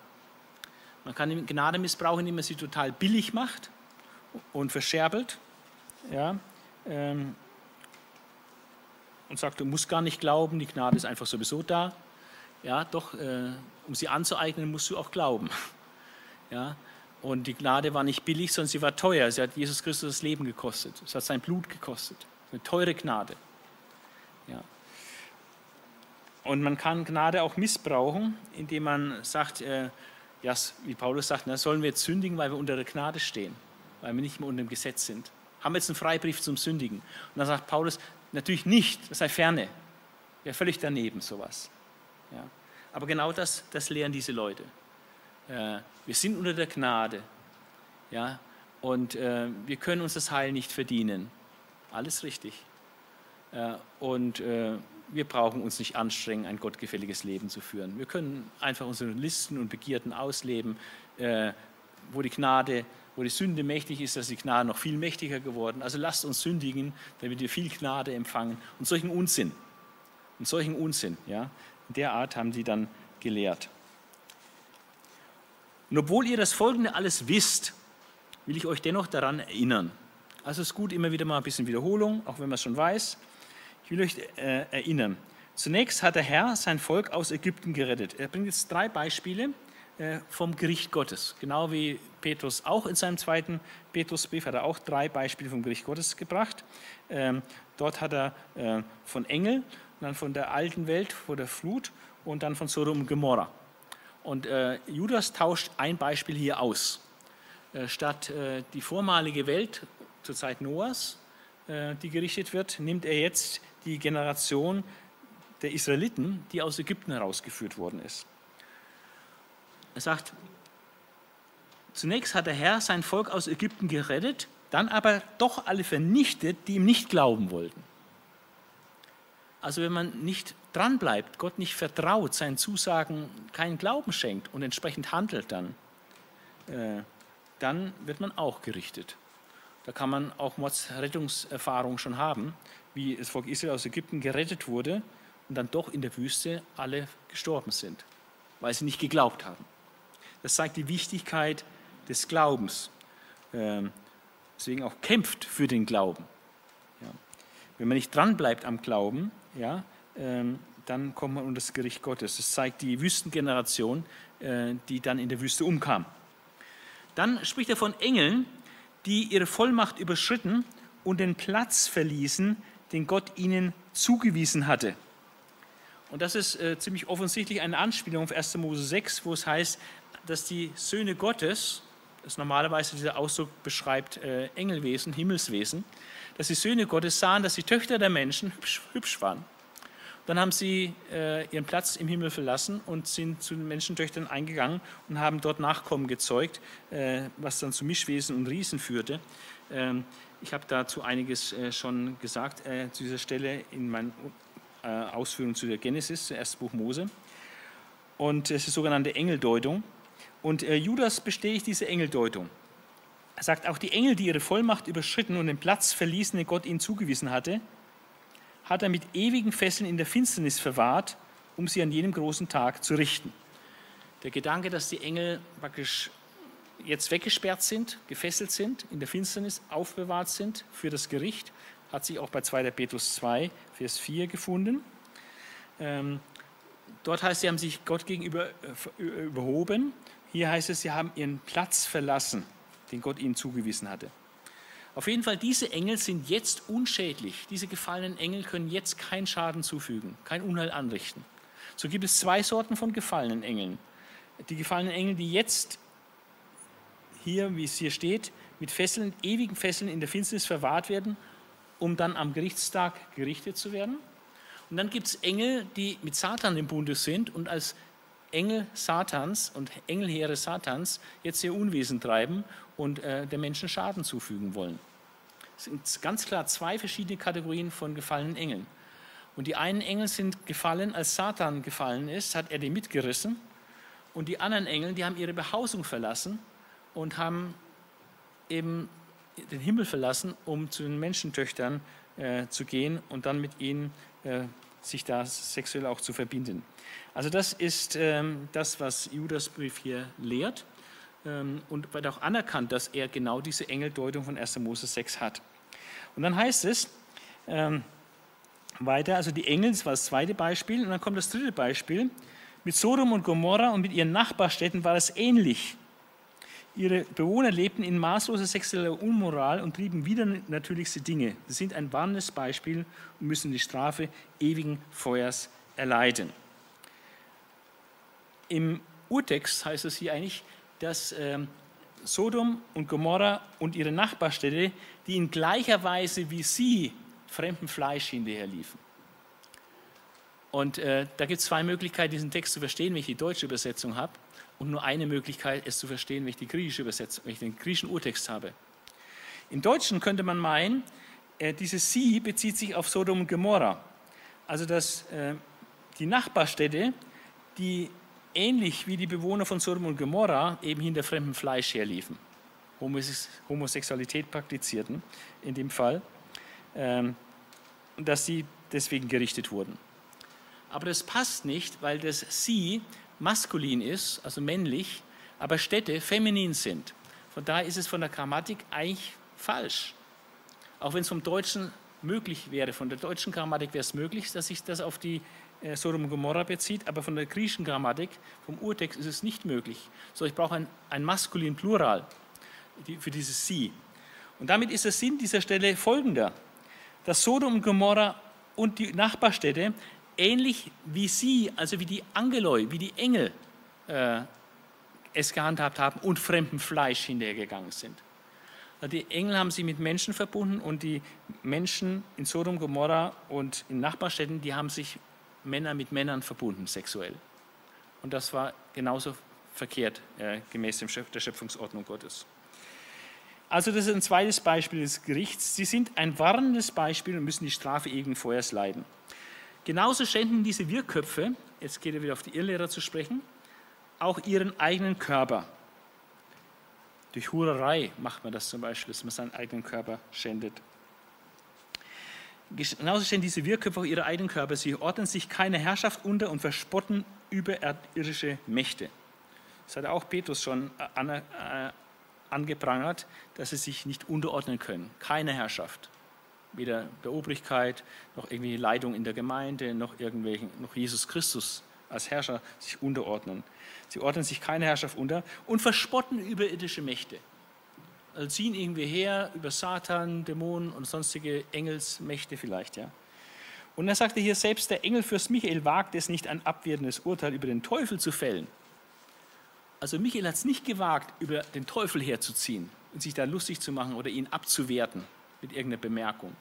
Speaker 1: Man kann Gnade missbrauchen, indem man sie total billig macht und verscherbelt. Ja, ähm, und sagt, du musst gar nicht glauben, die Gnade ist einfach sowieso da. Ja, doch, äh, um sie anzueignen, musst du auch glauben. Ja, und die Gnade war nicht billig, sondern sie war teuer. Sie hat Jesus Christus das Leben gekostet. Es hat sein Blut gekostet. Eine teure Gnade. Ja. Und man kann Gnade auch missbrauchen, indem man sagt, äh, ja, wie Paulus sagt, na, sollen wir jetzt sündigen, weil wir unter der Gnade stehen, weil wir nicht mehr unter dem Gesetz sind. Haben wir jetzt einen Freibrief zum Sündigen? Und dann sagt Paulus, natürlich nicht, das sei ferne. Ja, völlig daneben sowas. Ja. Aber genau das, das lehren diese Leute. Äh, wir sind unter der Gnade. Ja, und äh, wir können uns das Heil nicht verdienen. Alles richtig. Äh, und äh, wir brauchen uns nicht anstrengen, ein gottgefälliges Leben zu führen. Wir können einfach unsere Listen und Begierden ausleben, äh, wo die Gnade, wo die Sünde mächtig ist, ist die Gnade noch viel mächtiger geworden. Also lasst uns sündigen, damit wir viel Gnade empfangen und solchen Unsinn. Und solchen Unsinn, ja, der Art haben sie dann gelehrt. Und obwohl ihr das Folgende alles wisst, will ich euch dennoch daran erinnern. Also es ist gut, immer wieder mal ein bisschen Wiederholung, auch wenn man es schon weiß. Ich will euch äh, erinnern. Zunächst hat der Herr sein Volk aus Ägypten gerettet. Er bringt jetzt drei Beispiele äh, vom Gericht Gottes. Genau wie Petrus auch in seinem zweiten Petrusbrief hat er auch drei Beispiele vom Gericht Gottes gebracht. Ähm, dort hat er äh, von Engel, dann von der alten Welt, vor der Flut und dann von Sodom und Gomorra. Und äh, Judas tauscht ein Beispiel hier aus. Äh, statt äh, die vormalige Welt zur Zeit Noahs, äh, die gerichtet wird, nimmt er jetzt die Generation der Israeliten, die aus Ägypten herausgeführt worden ist. Er sagt, zunächst hat der Herr sein Volk aus Ägypten gerettet, dann aber doch alle vernichtet, die ihm nicht glauben wollten. Also wenn man nicht dranbleibt, Gott nicht vertraut, seinen Zusagen keinen Glauben schenkt und entsprechend handelt dann, äh, dann wird man auch gerichtet. Da kann man auch Rettungserfahrung schon haben, wie das Volk Israel aus Ägypten gerettet wurde und dann doch in der Wüste alle gestorben sind, weil sie nicht geglaubt haben. Das zeigt die Wichtigkeit des Glaubens. Ähm, deswegen auch kämpft für den Glauben. Ja. Wenn man nicht dranbleibt am Glauben, ja, ähm, dann kommt man unter das Gericht Gottes. Das zeigt die Wüstengeneration, äh, die dann in der Wüste umkam. Dann spricht er von Engeln, die ihre Vollmacht überschritten und den Platz verließen, den Gott ihnen zugewiesen hatte. Und das ist äh, ziemlich offensichtlich eine Anspielung auf 1. Mose 6, wo es heißt, dass die Söhne Gottes, das normalerweise dieser Ausdruck beschreibt äh, Engelwesen, Himmelswesen, dass die Söhne Gottes sahen, dass die Töchter der Menschen hübsch, hübsch waren. Dann haben sie äh, ihren Platz im Himmel verlassen und sind zu den Menschentöchtern eingegangen und haben dort Nachkommen gezeugt, äh, was dann zu Mischwesen und Riesen führte. Ähm, ich habe dazu einiges äh, schon gesagt äh, zu dieser Stelle in meinen äh, Ausführungen zu der Genesis, zum ersten Buch Mose. Und es ist die sogenannte Engeldeutung. Und äh, Judas bestätigt diese Engeldeutung. Er sagt, auch die Engel, die ihre Vollmacht überschritten und den Platz verließen, den Gott ihnen zugewiesen hatte, hat er mit ewigen Fesseln in der Finsternis verwahrt, um sie an jenem großen Tag zu richten. Der Gedanke, dass die Engel praktisch jetzt weggesperrt sind, gefesselt sind, in der Finsternis aufbewahrt sind für das Gericht, hat sich auch bei 2. Petrus 2, Vers 4 gefunden. Ähm, dort heißt, sie haben sich Gott gegenüber äh, überhoben hier heißt es, sie haben ihren Platz verlassen, den Gott ihnen zugewiesen hatte. Auf jeden Fall, diese Engel sind jetzt unschädlich. Diese gefallenen Engel können jetzt keinen Schaden zufügen, kein Unheil anrichten. So gibt es zwei Sorten von gefallenen Engeln. Die gefallenen Engel, die jetzt hier, wie es hier steht, mit Fesseln, ewigen Fesseln in der Finsternis verwahrt werden, um dann am Gerichtstag gerichtet zu werden. Und dann gibt es Engel, die mit Satan im Bunde sind und als Engel Satans und Engelheere Satans jetzt ihr Unwesen treiben und äh, der Menschen Schaden zufügen wollen. Es sind ganz klar zwei verschiedene Kategorien von gefallenen Engeln. Und die einen Engel sind gefallen, als Satan gefallen ist, hat er die mitgerissen. Und die anderen Engel, die haben ihre Behausung verlassen und haben eben den Himmel verlassen, um zu den Menschentöchtern äh, zu gehen und dann mit ihnen äh, sich da sexuell auch zu verbinden. Also das ist ähm, das, was Judas Brief hier lehrt und wird auch anerkannt, dass er genau diese Engeldeutung von 1. Mose 6 hat. Und dann heißt es ähm, weiter, also die Engel, das war das zweite Beispiel, und dann kommt das dritte Beispiel. Mit Sodom und Gomorra und mit ihren Nachbarstädten war es ähnlich. Ihre Bewohner lebten in maßloser sexueller Unmoral und trieben wieder natürlichste Dinge. Sie sind ein warnendes Beispiel und müssen die Strafe ewigen Feuers erleiden. Im Urtext heißt es hier eigentlich, dass ähm, Sodom und Gomorra und ihre Nachbarstädte, die in gleicher Weise wie sie fremdem Fleisch hinterherliefen. Und äh, da gibt es zwei Möglichkeiten, diesen Text zu verstehen, wenn ich die deutsche Übersetzung habe und nur eine Möglichkeit, es zu verstehen, wenn ich die griechische Übersetzung, wenn ich den griechischen Urtext habe. Im Deutschen könnte man meinen, äh, dieses Sie bezieht sich auf Sodom und Gomorra, also dass äh, die Nachbarstädte, die ähnlich wie die Bewohner von Sodom und Gomorra eben hinter fremdem Fleisch herliefen, Homosexualität praktizierten in dem Fall, ähm, dass sie deswegen gerichtet wurden. Aber das passt nicht, weil das Sie maskulin ist, also männlich, aber Städte feminin sind. Von daher ist es von der Grammatik eigentlich falsch. Auch wenn es vom Deutschen möglich wäre, von der deutschen Grammatik wäre es möglich, dass sich das auf die äh, Sodom und Gomorra bezieht, aber von der griechischen Grammatik, vom Urtext ist es nicht möglich. So, ich brauche ein, ein maskulin Plural für dieses Sie. Und damit ist der Sinn dieser Stelle folgender, dass Sodom und Gomorra und die Nachbarstädte ähnlich wie sie, also wie die Angeloi, wie die Engel äh, es gehandhabt haben und fremdem Fleisch hinterhergegangen sind. Die Engel haben sie mit Menschen verbunden und die Menschen in Sodom, Gomorra und in Nachbarstädten, die haben sich Männer mit Männern verbunden, sexuell. Und das war genauso verkehrt, äh, gemäß der Schöpfungsordnung Gottes. Also das ist ein zweites Beispiel des Gerichts. Sie sind ein warnendes Beispiel und müssen die Strafe ewigen Feuers leiden. Genauso schänden diese Wirrköpfe, jetzt geht er wieder auf die Irrlehrer zu sprechen, auch ihren eigenen Körper. Durch Hurerei macht man das zum Beispiel, dass man seinen eigenen Körper schändet. Genauso stellen diese Wirrköpfe auch ihre eigenen Körper. Sie ordnen sich keine Herrschaft unter und verspotten überirdische Mächte. Das hat auch Petrus schon äh, angeprangert, dass sie sich nicht unterordnen können. Keine Herrschaft. Weder der Obrigkeit, noch irgendwie Leitung in der Gemeinde, noch, irgendwelchen, noch Jesus Christus als Herrscher sich unterordnen. Sie ordnen sich keine Herrschaft unter und verspotten überirdische Mächte. Also ziehen irgendwie her über Satan, Dämonen und sonstige Engelsmächte vielleicht. Ja. Und er sagte hier, selbst der Engelfürst Michael wagt es nicht, ein abwertendes Urteil über den Teufel zu fällen. Also Michael hat es nicht gewagt, über den Teufel herzuziehen und sich da lustig zu machen oder ihn abzuwerten mit irgendeiner Bemerkung.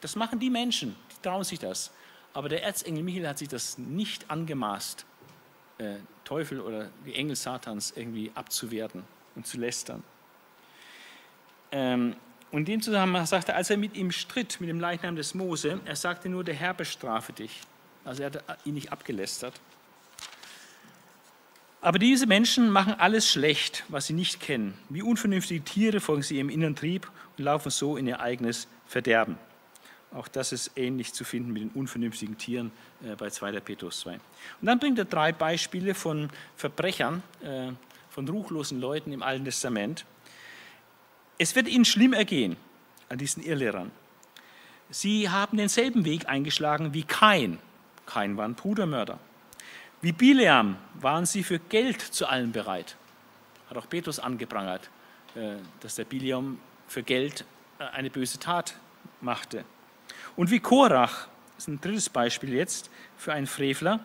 Speaker 1: Das machen die Menschen, die trauen sich das. Aber der Erzengel Michael hat sich das nicht angemaßt, äh, Teufel oder die Engel Satans irgendwie abzuwerten und zu lästern. Ähm, und in dem Zusammenhang sagte er, als er mit ihm stritt, mit dem Leichnam des Mose, er sagte nur, der Herr bestrafe dich. Also er hat ihn nicht abgelästert. Aber diese Menschen machen alles schlecht, was sie nicht kennen. Wie unvernünftige Tiere folgen sie ihrem inneren Trieb und laufen so in ihr eigenes Verderben. Auch das ist ähnlich zu finden mit den unvernünftigen Tieren äh, bei 2. Petrus 2. Und dann bringt er drei Beispiele von Verbrechern, äh, von ruchlosen Leuten im Alten Testament. Es wird ihnen schlimm ergehen an diesen Irrlehrern. Sie haben denselben Weg eingeschlagen wie Kain. Kain war ein Brudermörder. Wie Bileam waren sie für Geld zu allem bereit. Hat auch Petrus angeprangert, äh, dass der Bileam für Geld äh, eine böse Tat machte. Und wie Korach, das ist ein drittes Beispiel jetzt für einen Frevler.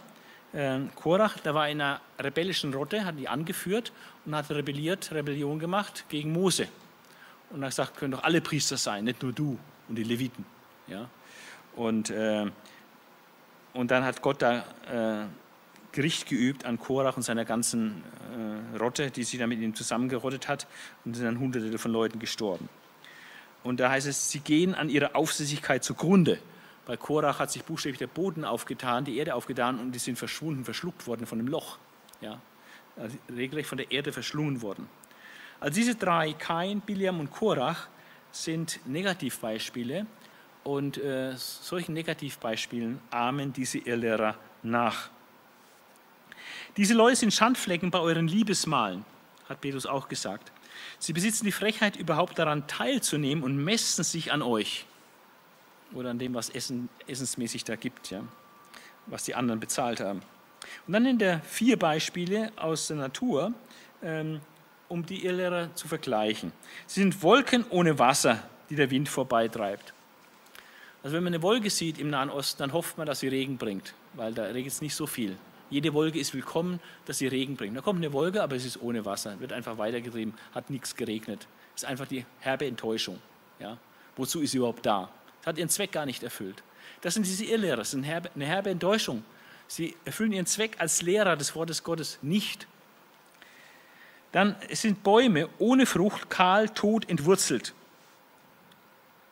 Speaker 1: Äh, Korach, der war in einer rebellischen Rotte, hat die angeführt und hat rebelliert, Rebellion gemacht gegen Mose. Und er hat gesagt, können doch alle Priester sein, nicht nur du und die Leviten. Ja? Und, äh, und dann hat Gott da äh, Gericht geübt an Korach und seiner ganzen äh, Rotte, die sie da mit ihm zusammengerottet hat. Und sind dann hunderte von Leuten gestorben. Und da heißt es, sie gehen an ihrer Aufsässigkeit zugrunde. Bei Korach hat sich buchstäblich der Boden aufgetan, die Erde aufgetan und die sind verschwunden, verschluckt worden von einem Loch. Ja? Also regelrecht von der Erde verschlungen worden. Also diese drei, Kain, Biliam und Korach, sind Negativbeispiele und äh, solchen Negativbeispielen ahmen diese Irrlehrer nach. Diese Leute sind Schandflecken bei euren Liebesmalen, hat Petrus auch gesagt. Sie besitzen die Frechheit, überhaupt daran teilzunehmen und messen sich an euch oder an dem, was Essen, essensmäßig da gibt, ja, was die anderen bezahlt haben. Und dann in der vier Beispiele aus der Natur, ähm, um die Irrlehrer zu vergleichen. Sie sind Wolken ohne Wasser, die der Wind vorbeitreibt. Also wenn man eine Wolke sieht im Nahen Osten, dann hofft man, dass sie Regen bringt, weil da regnet es nicht so viel. Jede Wolke ist willkommen, dass sie Regen bringt. Da kommt eine Wolke, aber es ist ohne Wasser, wird einfach weitergetrieben, hat nichts geregnet. Das ist einfach die herbe Enttäuschung. Ja? Wozu ist sie überhaupt da? Das hat ihren Zweck gar nicht erfüllt. Das sind diese Irrlehrer, das ist eine herbe, eine herbe Enttäuschung. Sie erfüllen ihren Zweck als Lehrer des Wortes Gottes nicht. Dann sind Bäume ohne Frucht, kahl, tot, entwurzelt.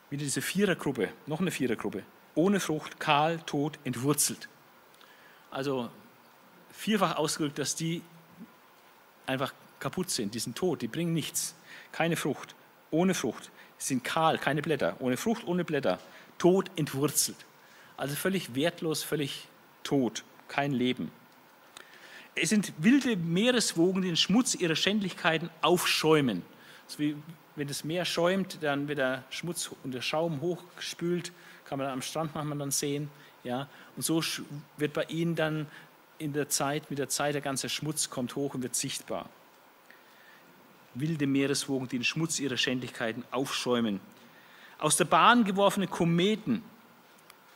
Speaker 1: Wieder diese Vierergruppe, noch eine Vierergruppe. ohne Frucht, kahl, tot, entwurzelt. Also vierfach ausgedrückt, dass die einfach kaputt sind, die sind tot, die bringen nichts, keine Frucht, ohne Frucht, sind kahl, keine Blätter, ohne Frucht, ohne Blätter, tot, entwurzelt. Also völlig wertlos, völlig tot, kein Leben. Es sind wilde Meereswogen, die den Schmutz ihrer Schändlichkeiten aufschäumen. So wie wenn das Meer schäumt, dann wird der Schmutz und der Schaum hochgespült, kann man am Strand manchmal dann sehen. Ja? Und so wird bei ihnen dann in der Zeit, mit der Zeit der ganze Schmutz kommt hoch und wird sichtbar. Wilde Meereswogen, die den Schmutz ihrer Schändlichkeiten aufschäumen. Aus der Bahn geworfene Kometen,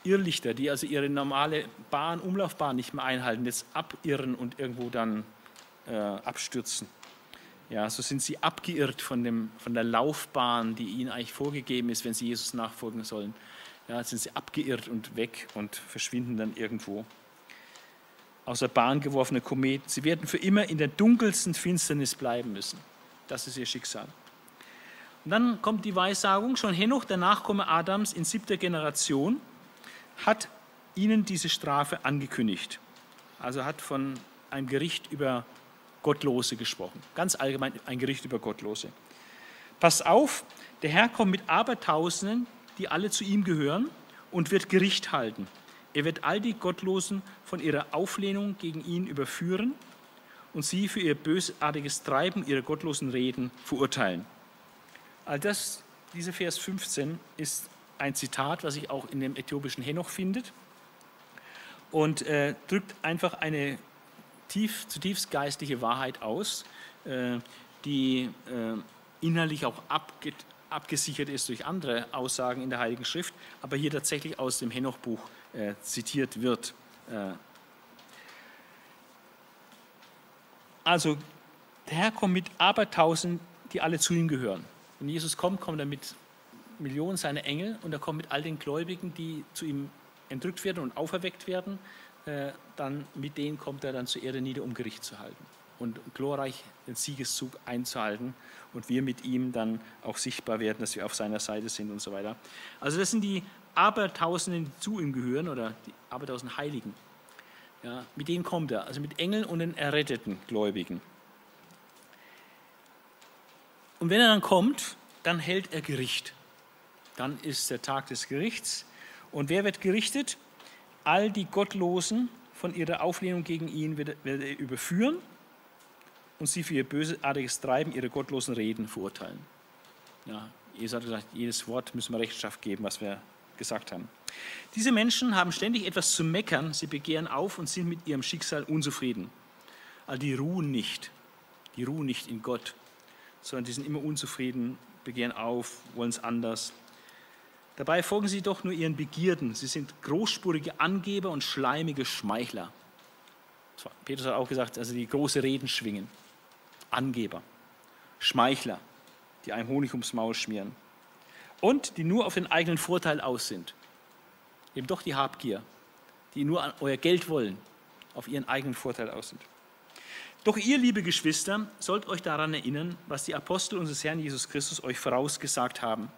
Speaker 1: Irrlichter, die also ihre normale Bahn, Umlaufbahn nicht mehr einhalten, jetzt abirren und irgendwo dann äh, abstürzen. Ja, so sind sie abgeirrt von, dem, von der Laufbahn, die ihnen eigentlich vorgegeben ist, wenn sie Jesus nachfolgen sollen. Ja, sind sie abgeirrt und weg und verschwinden dann irgendwo. Aus der Bahn geworfene Kometen. Sie werden für immer in der dunkelsten Finsternis bleiben müssen. Das ist ihr Schicksal. Und dann kommt die Weissagung, schon Henoch, der Nachkomme Adams in siebter Generation, hat ihnen diese Strafe angekündigt. Also hat von einem Gericht über Gottlose gesprochen. Ganz allgemein ein Gericht über Gottlose. Passt auf, der Herr kommt mit Abertausenden, die alle zu ihm gehören, und wird Gericht halten. Er wird all die Gottlosen von ihrer Auflehnung gegen ihn überführen und sie für ihr bösartiges Treiben, ihre gottlosen Reden verurteilen. All das, dieser Vers 15 ist ein Zitat, was sich auch in dem äthiopischen Henoch findet und äh, drückt einfach eine tief, zutiefst geistliche Wahrheit aus, äh, die äh, innerlich auch abge, abgesichert ist durch andere Aussagen in der Heiligen Schrift, aber hier tatsächlich aus dem Henoch-Buch äh, zitiert wird. Äh. also, der Herr kommt mit Abertausend, die alle zu ihm gehören. Wenn Jesus kommt, kommt er mit Millionen seiner Engel und er kommt mit all den Gläubigen, die zu ihm entrückt werden und auferweckt werden. Äh, dann mit denen kommt er dann zur Erde nieder, um Gericht zu halten und glorreich den Siegeszug einzuhalten und wir mit ihm dann auch sichtbar werden, dass wir auf seiner Seite sind und so weiter. Also das sind die Abertausenden, die zu ihm gehören oder die Abertausend Heiligen. Ja, mit denen kommt er, also mit Engeln und den erretteten Gläubigen. Und wenn er dann kommt, dann hält er Gericht. Dann ist der Tag des Gerichts. Und wer wird gerichtet? All die Gottlosen von ihrer Auflehnung gegen ihn wird, er überführen und sie für ihr bösartiges Treiben, ihre gottlosen Reden verurteilen. Ja, Jesus hat gesagt, jedes Wort müssen wir Rechenschaft geben, was wir gesagt haben. Diese Menschen haben ständig etwas zu meckern, sie begehren auf und sind mit ihrem Schicksal unzufrieden. Also die ruhen nicht, die ruhen nicht in Gott, sondern die sind immer unzufrieden, begehren auf, wollen es anders. Dabei folgen sie doch nur ihren Begierden. Sie sind großspurige Angeber und schleimige Schmeichler. Petrus hat auch gesagt, also die große Reden schwingen. Angeber, Schmeichler, die einem Honig ums Maul schmieren. Und die nur auf den eigenen Vorteil aus sind. Eben doch die Habgier, die nur an euer Geld wollen, auf ihren eigenen Vorteil aus sind. Doch ihr, liebe Geschwister, sollt euch daran erinnern, was die Apostel unseres Herrn Jesus Christus euch vorausgesagt haben.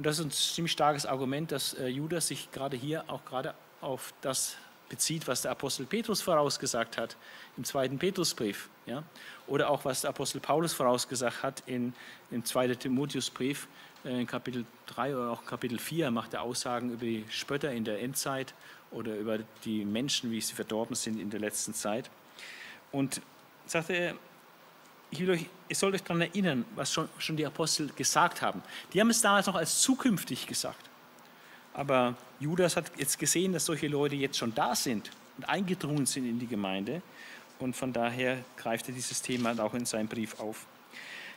Speaker 1: Und das ist ein ziemlich starkes Argument, dass äh, Judas sich gerade hier auch gerade auf das bezieht, was der Apostel Petrus vorausgesagt hat im zweiten Petrusbrief. Ja? Oder auch was der Apostel Paulus vorausgesagt hat in, im zweiten Timotheusbrief, äh, in Kapitel 3 oder auch Kapitel 4, macht er Aussagen über die Spötter in der Endzeit oder über die Menschen, wie sie verdorben sind in der letzten Zeit. Und sagte er, ich will euch, ihr sollt euch daran erinnern, was schon, schon die Apostel gesagt haben. Die haben es damals noch als zukünftig gesagt. Aber Judas hat jetzt gesehen, dass solche Leute jetzt schon da sind und eingedrungen sind in die Gemeinde. Und von daher greift er dieses Thema auch in seinem Brief auf.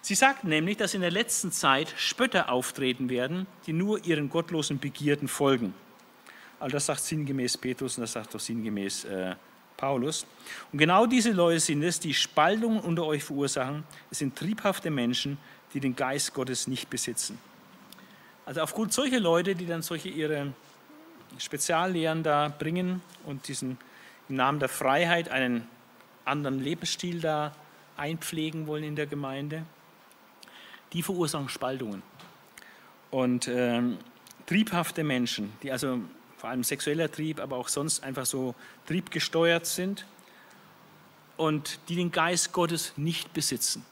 Speaker 1: Sie sagt nämlich, dass in der letzten Zeit Spötter auftreten werden, die nur ihren gottlosen Begierden folgen. Also das sagt sinngemäß Petrus und das sagt auch sinngemäß äh, Paulus. Und genau diese Leute sind es, die Spaltungen unter euch verursachen. Es sind triebhafte Menschen, die den Geist Gottes nicht besitzen. Also aufgrund solcher Leute, die dann solche ihre Speziallehren da bringen und diesen im Namen der Freiheit einen anderen Lebensstil da einpflegen wollen in der Gemeinde, die verursachen Spaltungen. Und ähm, triebhafte Menschen, die also vor allem sexueller Trieb, aber auch sonst einfach so triebgesteuert sind und die den Geist Gottes nicht besitzen.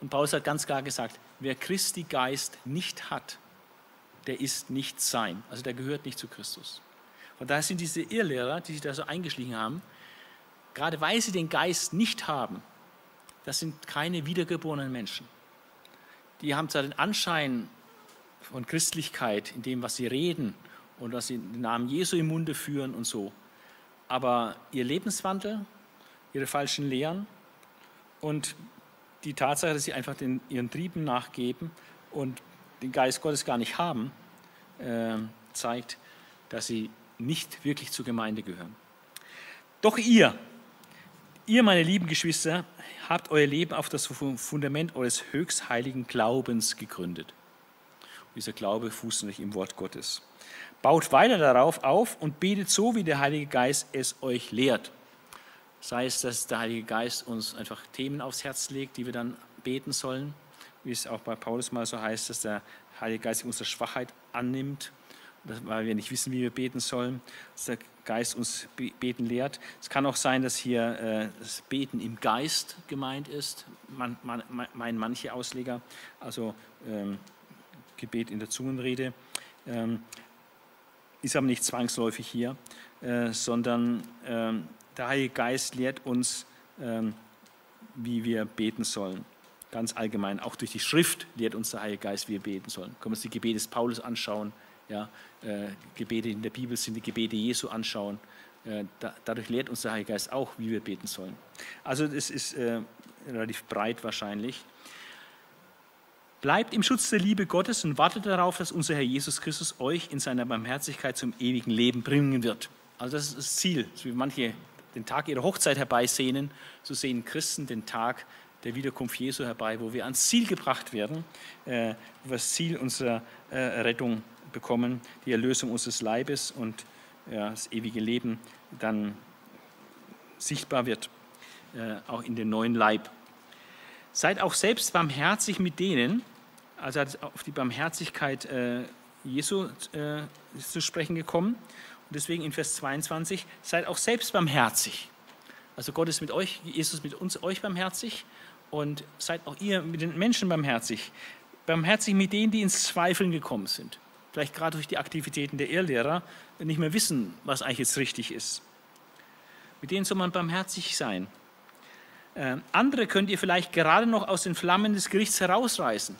Speaker 1: Und Paulus hat ganz klar gesagt, wer Christi Geist nicht hat, der ist nicht sein. Also der gehört nicht zu Christus. Und da sind diese Irrlehrer, die sich da so eingeschlichen haben, gerade weil sie den Geist nicht haben, das sind keine wiedergeborenen Menschen. Die haben zwar den Anschein von Christlichkeit in dem, was sie reden und was sie den Namen Jesu im Munde führen und so, aber ihr Lebenswandel, ihre falschen Lehren und die Tatsache, dass sie einfach den, ihren Trieben nachgeben und den Geist Gottes gar nicht haben, äh, zeigt, dass sie nicht wirklich zur Gemeinde gehören. Doch ihr, ihr, meine lieben Geschwister, habt euer Leben auf das Fundament eures höchstheiligen Glaubens gegründet. Und dieser Glaube fußt nicht im Wort Gottes. Baut weiter darauf auf und betet so, wie der Heilige Geist es euch lehrt. Sei es, dass der Heilige Geist uns einfach Themen aufs Herz legt, die wir dann beten sollen, wie es auch bei Paulus mal so heißt, dass der Heilige Geist unsere Schwachheit annimmt weil wir nicht wissen, wie wir beten sollen, dass der Geist uns beten lehrt. Es kann auch sein, dass hier äh, das Beten im Geist gemeint ist, man, man, meinen manche Ausleger, also ähm, Gebet in der Zungenrede, ähm, ist aber nicht zwangsläufig hier, äh, sondern ähm, der Heilige Geist lehrt uns, ähm, wie wir beten sollen. Ganz allgemein, auch durch die Schrift lehrt uns der Heilige Geist, wie wir beten sollen. Können wir uns die Gebete des Paulus anschauen, ja, äh, Gebete in der Bibel sind die Gebete Jesu anschauen. Äh, da, dadurch lehrt uns der Heilige Geist auch, wie wir beten sollen. Also es ist äh, relativ breit wahrscheinlich. Bleibt im Schutz der Liebe Gottes und wartet darauf, dass unser Herr Jesus Christus euch in seiner Barmherzigkeit zum ewigen Leben bringen wird. Also das ist das Ziel. So wie manche den Tag ihrer Hochzeit herbeisehnen, so sehen Christen den Tag der Wiederkunft Jesu herbei, wo wir ans Ziel gebracht werden, äh, wo wir das Ziel unserer äh, Rettung bekommen, die Erlösung unseres Leibes und ja, das ewige Leben dann sichtbar wird, äh, auch in den neuen Leib. Seid auch selbst barmherzig mit denen, also auf die Barmherzigkeit äh, Jesu äh, zu sprechen gekommen. Und deswegen in Vers 22, seid auch selbst barmherzig. Also Gott ist mit euch, Jesus mit uns, euch barmherzig und seid auch ihr mit den Menschen barmherzig. Barmherzig mit denen, die ins Zweifeln gekommen sind vielleicht gerade durch die Aktivitäten der Irrlehrer, nicht mehr wissen, was eigentlich jetzt richtig ist. Mit denen soll man barmherzig sein. Äh, andere könnt ihr vielleicht gerade noch aus den Flammen des Gerichts herausreißen.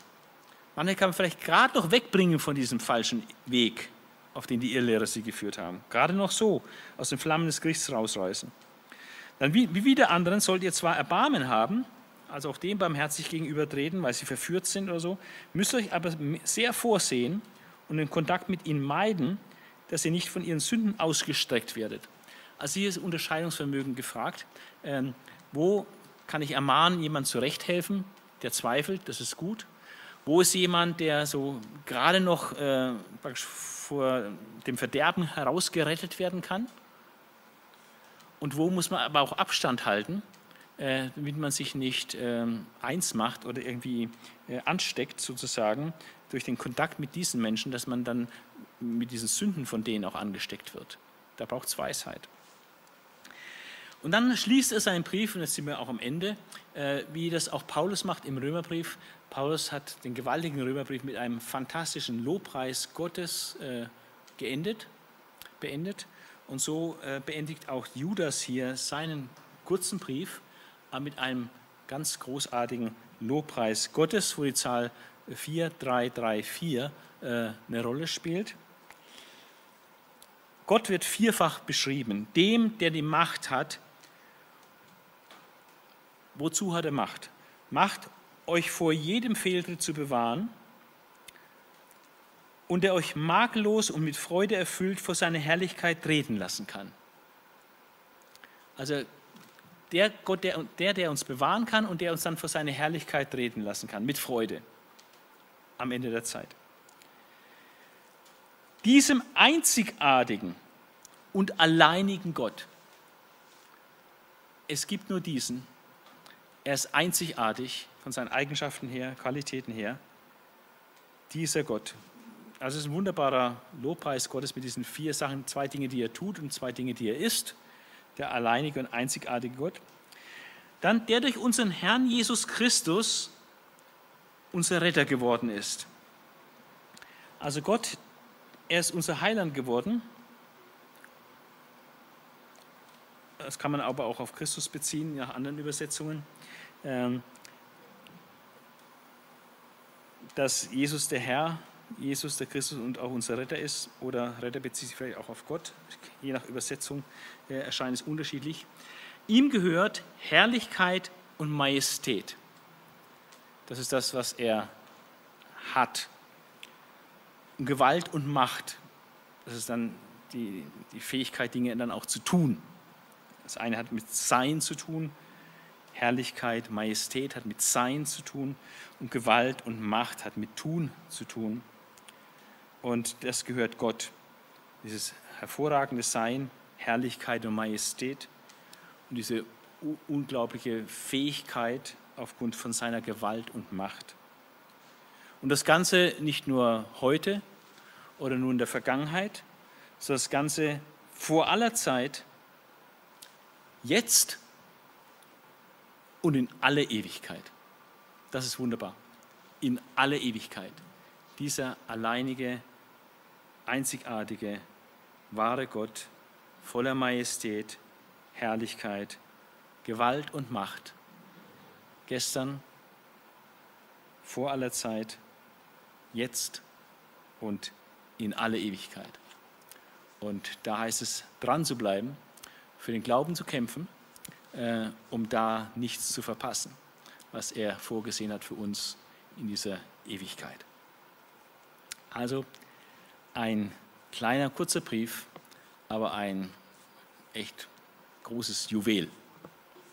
Speaker 1: Manche kann man vielleicht gerade noch wegbringen von diesem falschen Weg, auf den die Irrlehrer sie geführt haben. Gerade noch so aus den Flammen des Gerichts herausreißen. Dann wie, wie wieder anderen sollt ihr zwar Erbarmen haben, also auch dem barmherzig gegenübertreten, weil sie verführt sind oder so, müsst euch aber sehr vorsehen, und den Kontakt mit ihnen meiden, dass ihr nicht von ihren Sünden ausgestreckt werdet. Also hier ist Unterscheidungsvermögen gefragt. Ähm, wo kann ich ermahnen, jemand zurechthelfen, der zweifelt, das ist gut. Wo ist jemand, der so gerade noch äh, vor dem Verderben herausgerettet werden kann? Und wo muss man aber auch Abstand halten, äh, damit man sich nicht äh, eins macht oder irgendwie äh, ansteckt sozusagen durch den Kontakt mit diesen Menschen, dass man dann mit diesen Sünden von denen auch angesteckt wird. Da braucht es Weisheit. Und dann schließt er seinen Brief, und jetzt sind wir auch am Ende, äh, wie das auch Paulus macht im Römerbrief. Paulus hat den gewaltigen Römerbrief mit einem fantastischen Lobpreis Gottes äh, geendet, beendet. Und so äh, beendigt auch Judas hier seinen kurzen Brief mit einem ganz großartigen Lobpreis Gottes, wo die Zahl 4334 äh, eine Rolle spielt. Gott wird vierfach beschrieben. Dem, der die Macht hat, wozu hat er Macht? Macht, euch vor jedem Fehltritt zu bewahren und der euch makellos und mit Freude erfüllt vor seine Herrlichkeit treten lassen kann. Also der Gott, der, der, der uns bewahren kann und der uns dann vor seine Herrlichkeit treten lassen kann, mit Freude am Ende der Zeit. Diesem einzigartigen und alleinigen Gott, es gibt nur diesen, er ist einzigartig von seinen Eigenschaften her, Qualitäten her, dieser Gott, also es ist ein wunderbarer Lobpreis Gottes mit diesen vier Sachen, zwei Dinge, die er tut und zwei Dinge, die er ist, der alleinige und einzigartige Gott. Dann der durch unseren Herrn Jesus Christus unser Retter geworden ist. Also Gott, er ist unser Heiland geworden. Das kann man aber auch auf Christus beziehen, nach anderen Übersetzungen. Ähm, dass Jesus der Herr, Jesus der Christus und auch unser Retter ist oder Retter bezieht sich vielleicht auch auf Gott, je nach Übersetzung äh, erscheint es unterschiedlich. Ihm gehört Herrlichkeit und Majestät. Das ist das, was er hat. Gewalt und Macht, das ist dann die, die Fähigkeit, Dinge dann auch zu tun. Das eine hat mit Sein zu tun, Herrlichkeit, Majestät hat mit Sein zu tun und Gewalt und Macht hat mit Tun zu tun. Und das gehört Gott, dieses hervorragende Sein, Herrlichkeit und Majestät und diese unglaubliche Fähigkeit aufgrund von seiner Gewalt und Macht. Und das Ganze nicht nur heute oder nur in der Vergangenheit, sondern das Ganze vor aller Zeit, jetzt und in alle Ewigkeit. Das ist wunderbar. In alle Ewigkeit. Dieser alleinige, einzigartige, wahre Gott, voller Majestät, Herrlichkeit, Gewalt und Macht. Gestern, vor aller Zeit, jetzt und in alle Ewigkeit. Und da heißt es, dran zu bleiben, für den Glauben zu kämpfen äh, um da nichts zu verpassen, was er vorgesehen hat für uns in dieser Ewigkeit. Also ein kleiner, kurzer Brief, aber ein echt großes Juwel.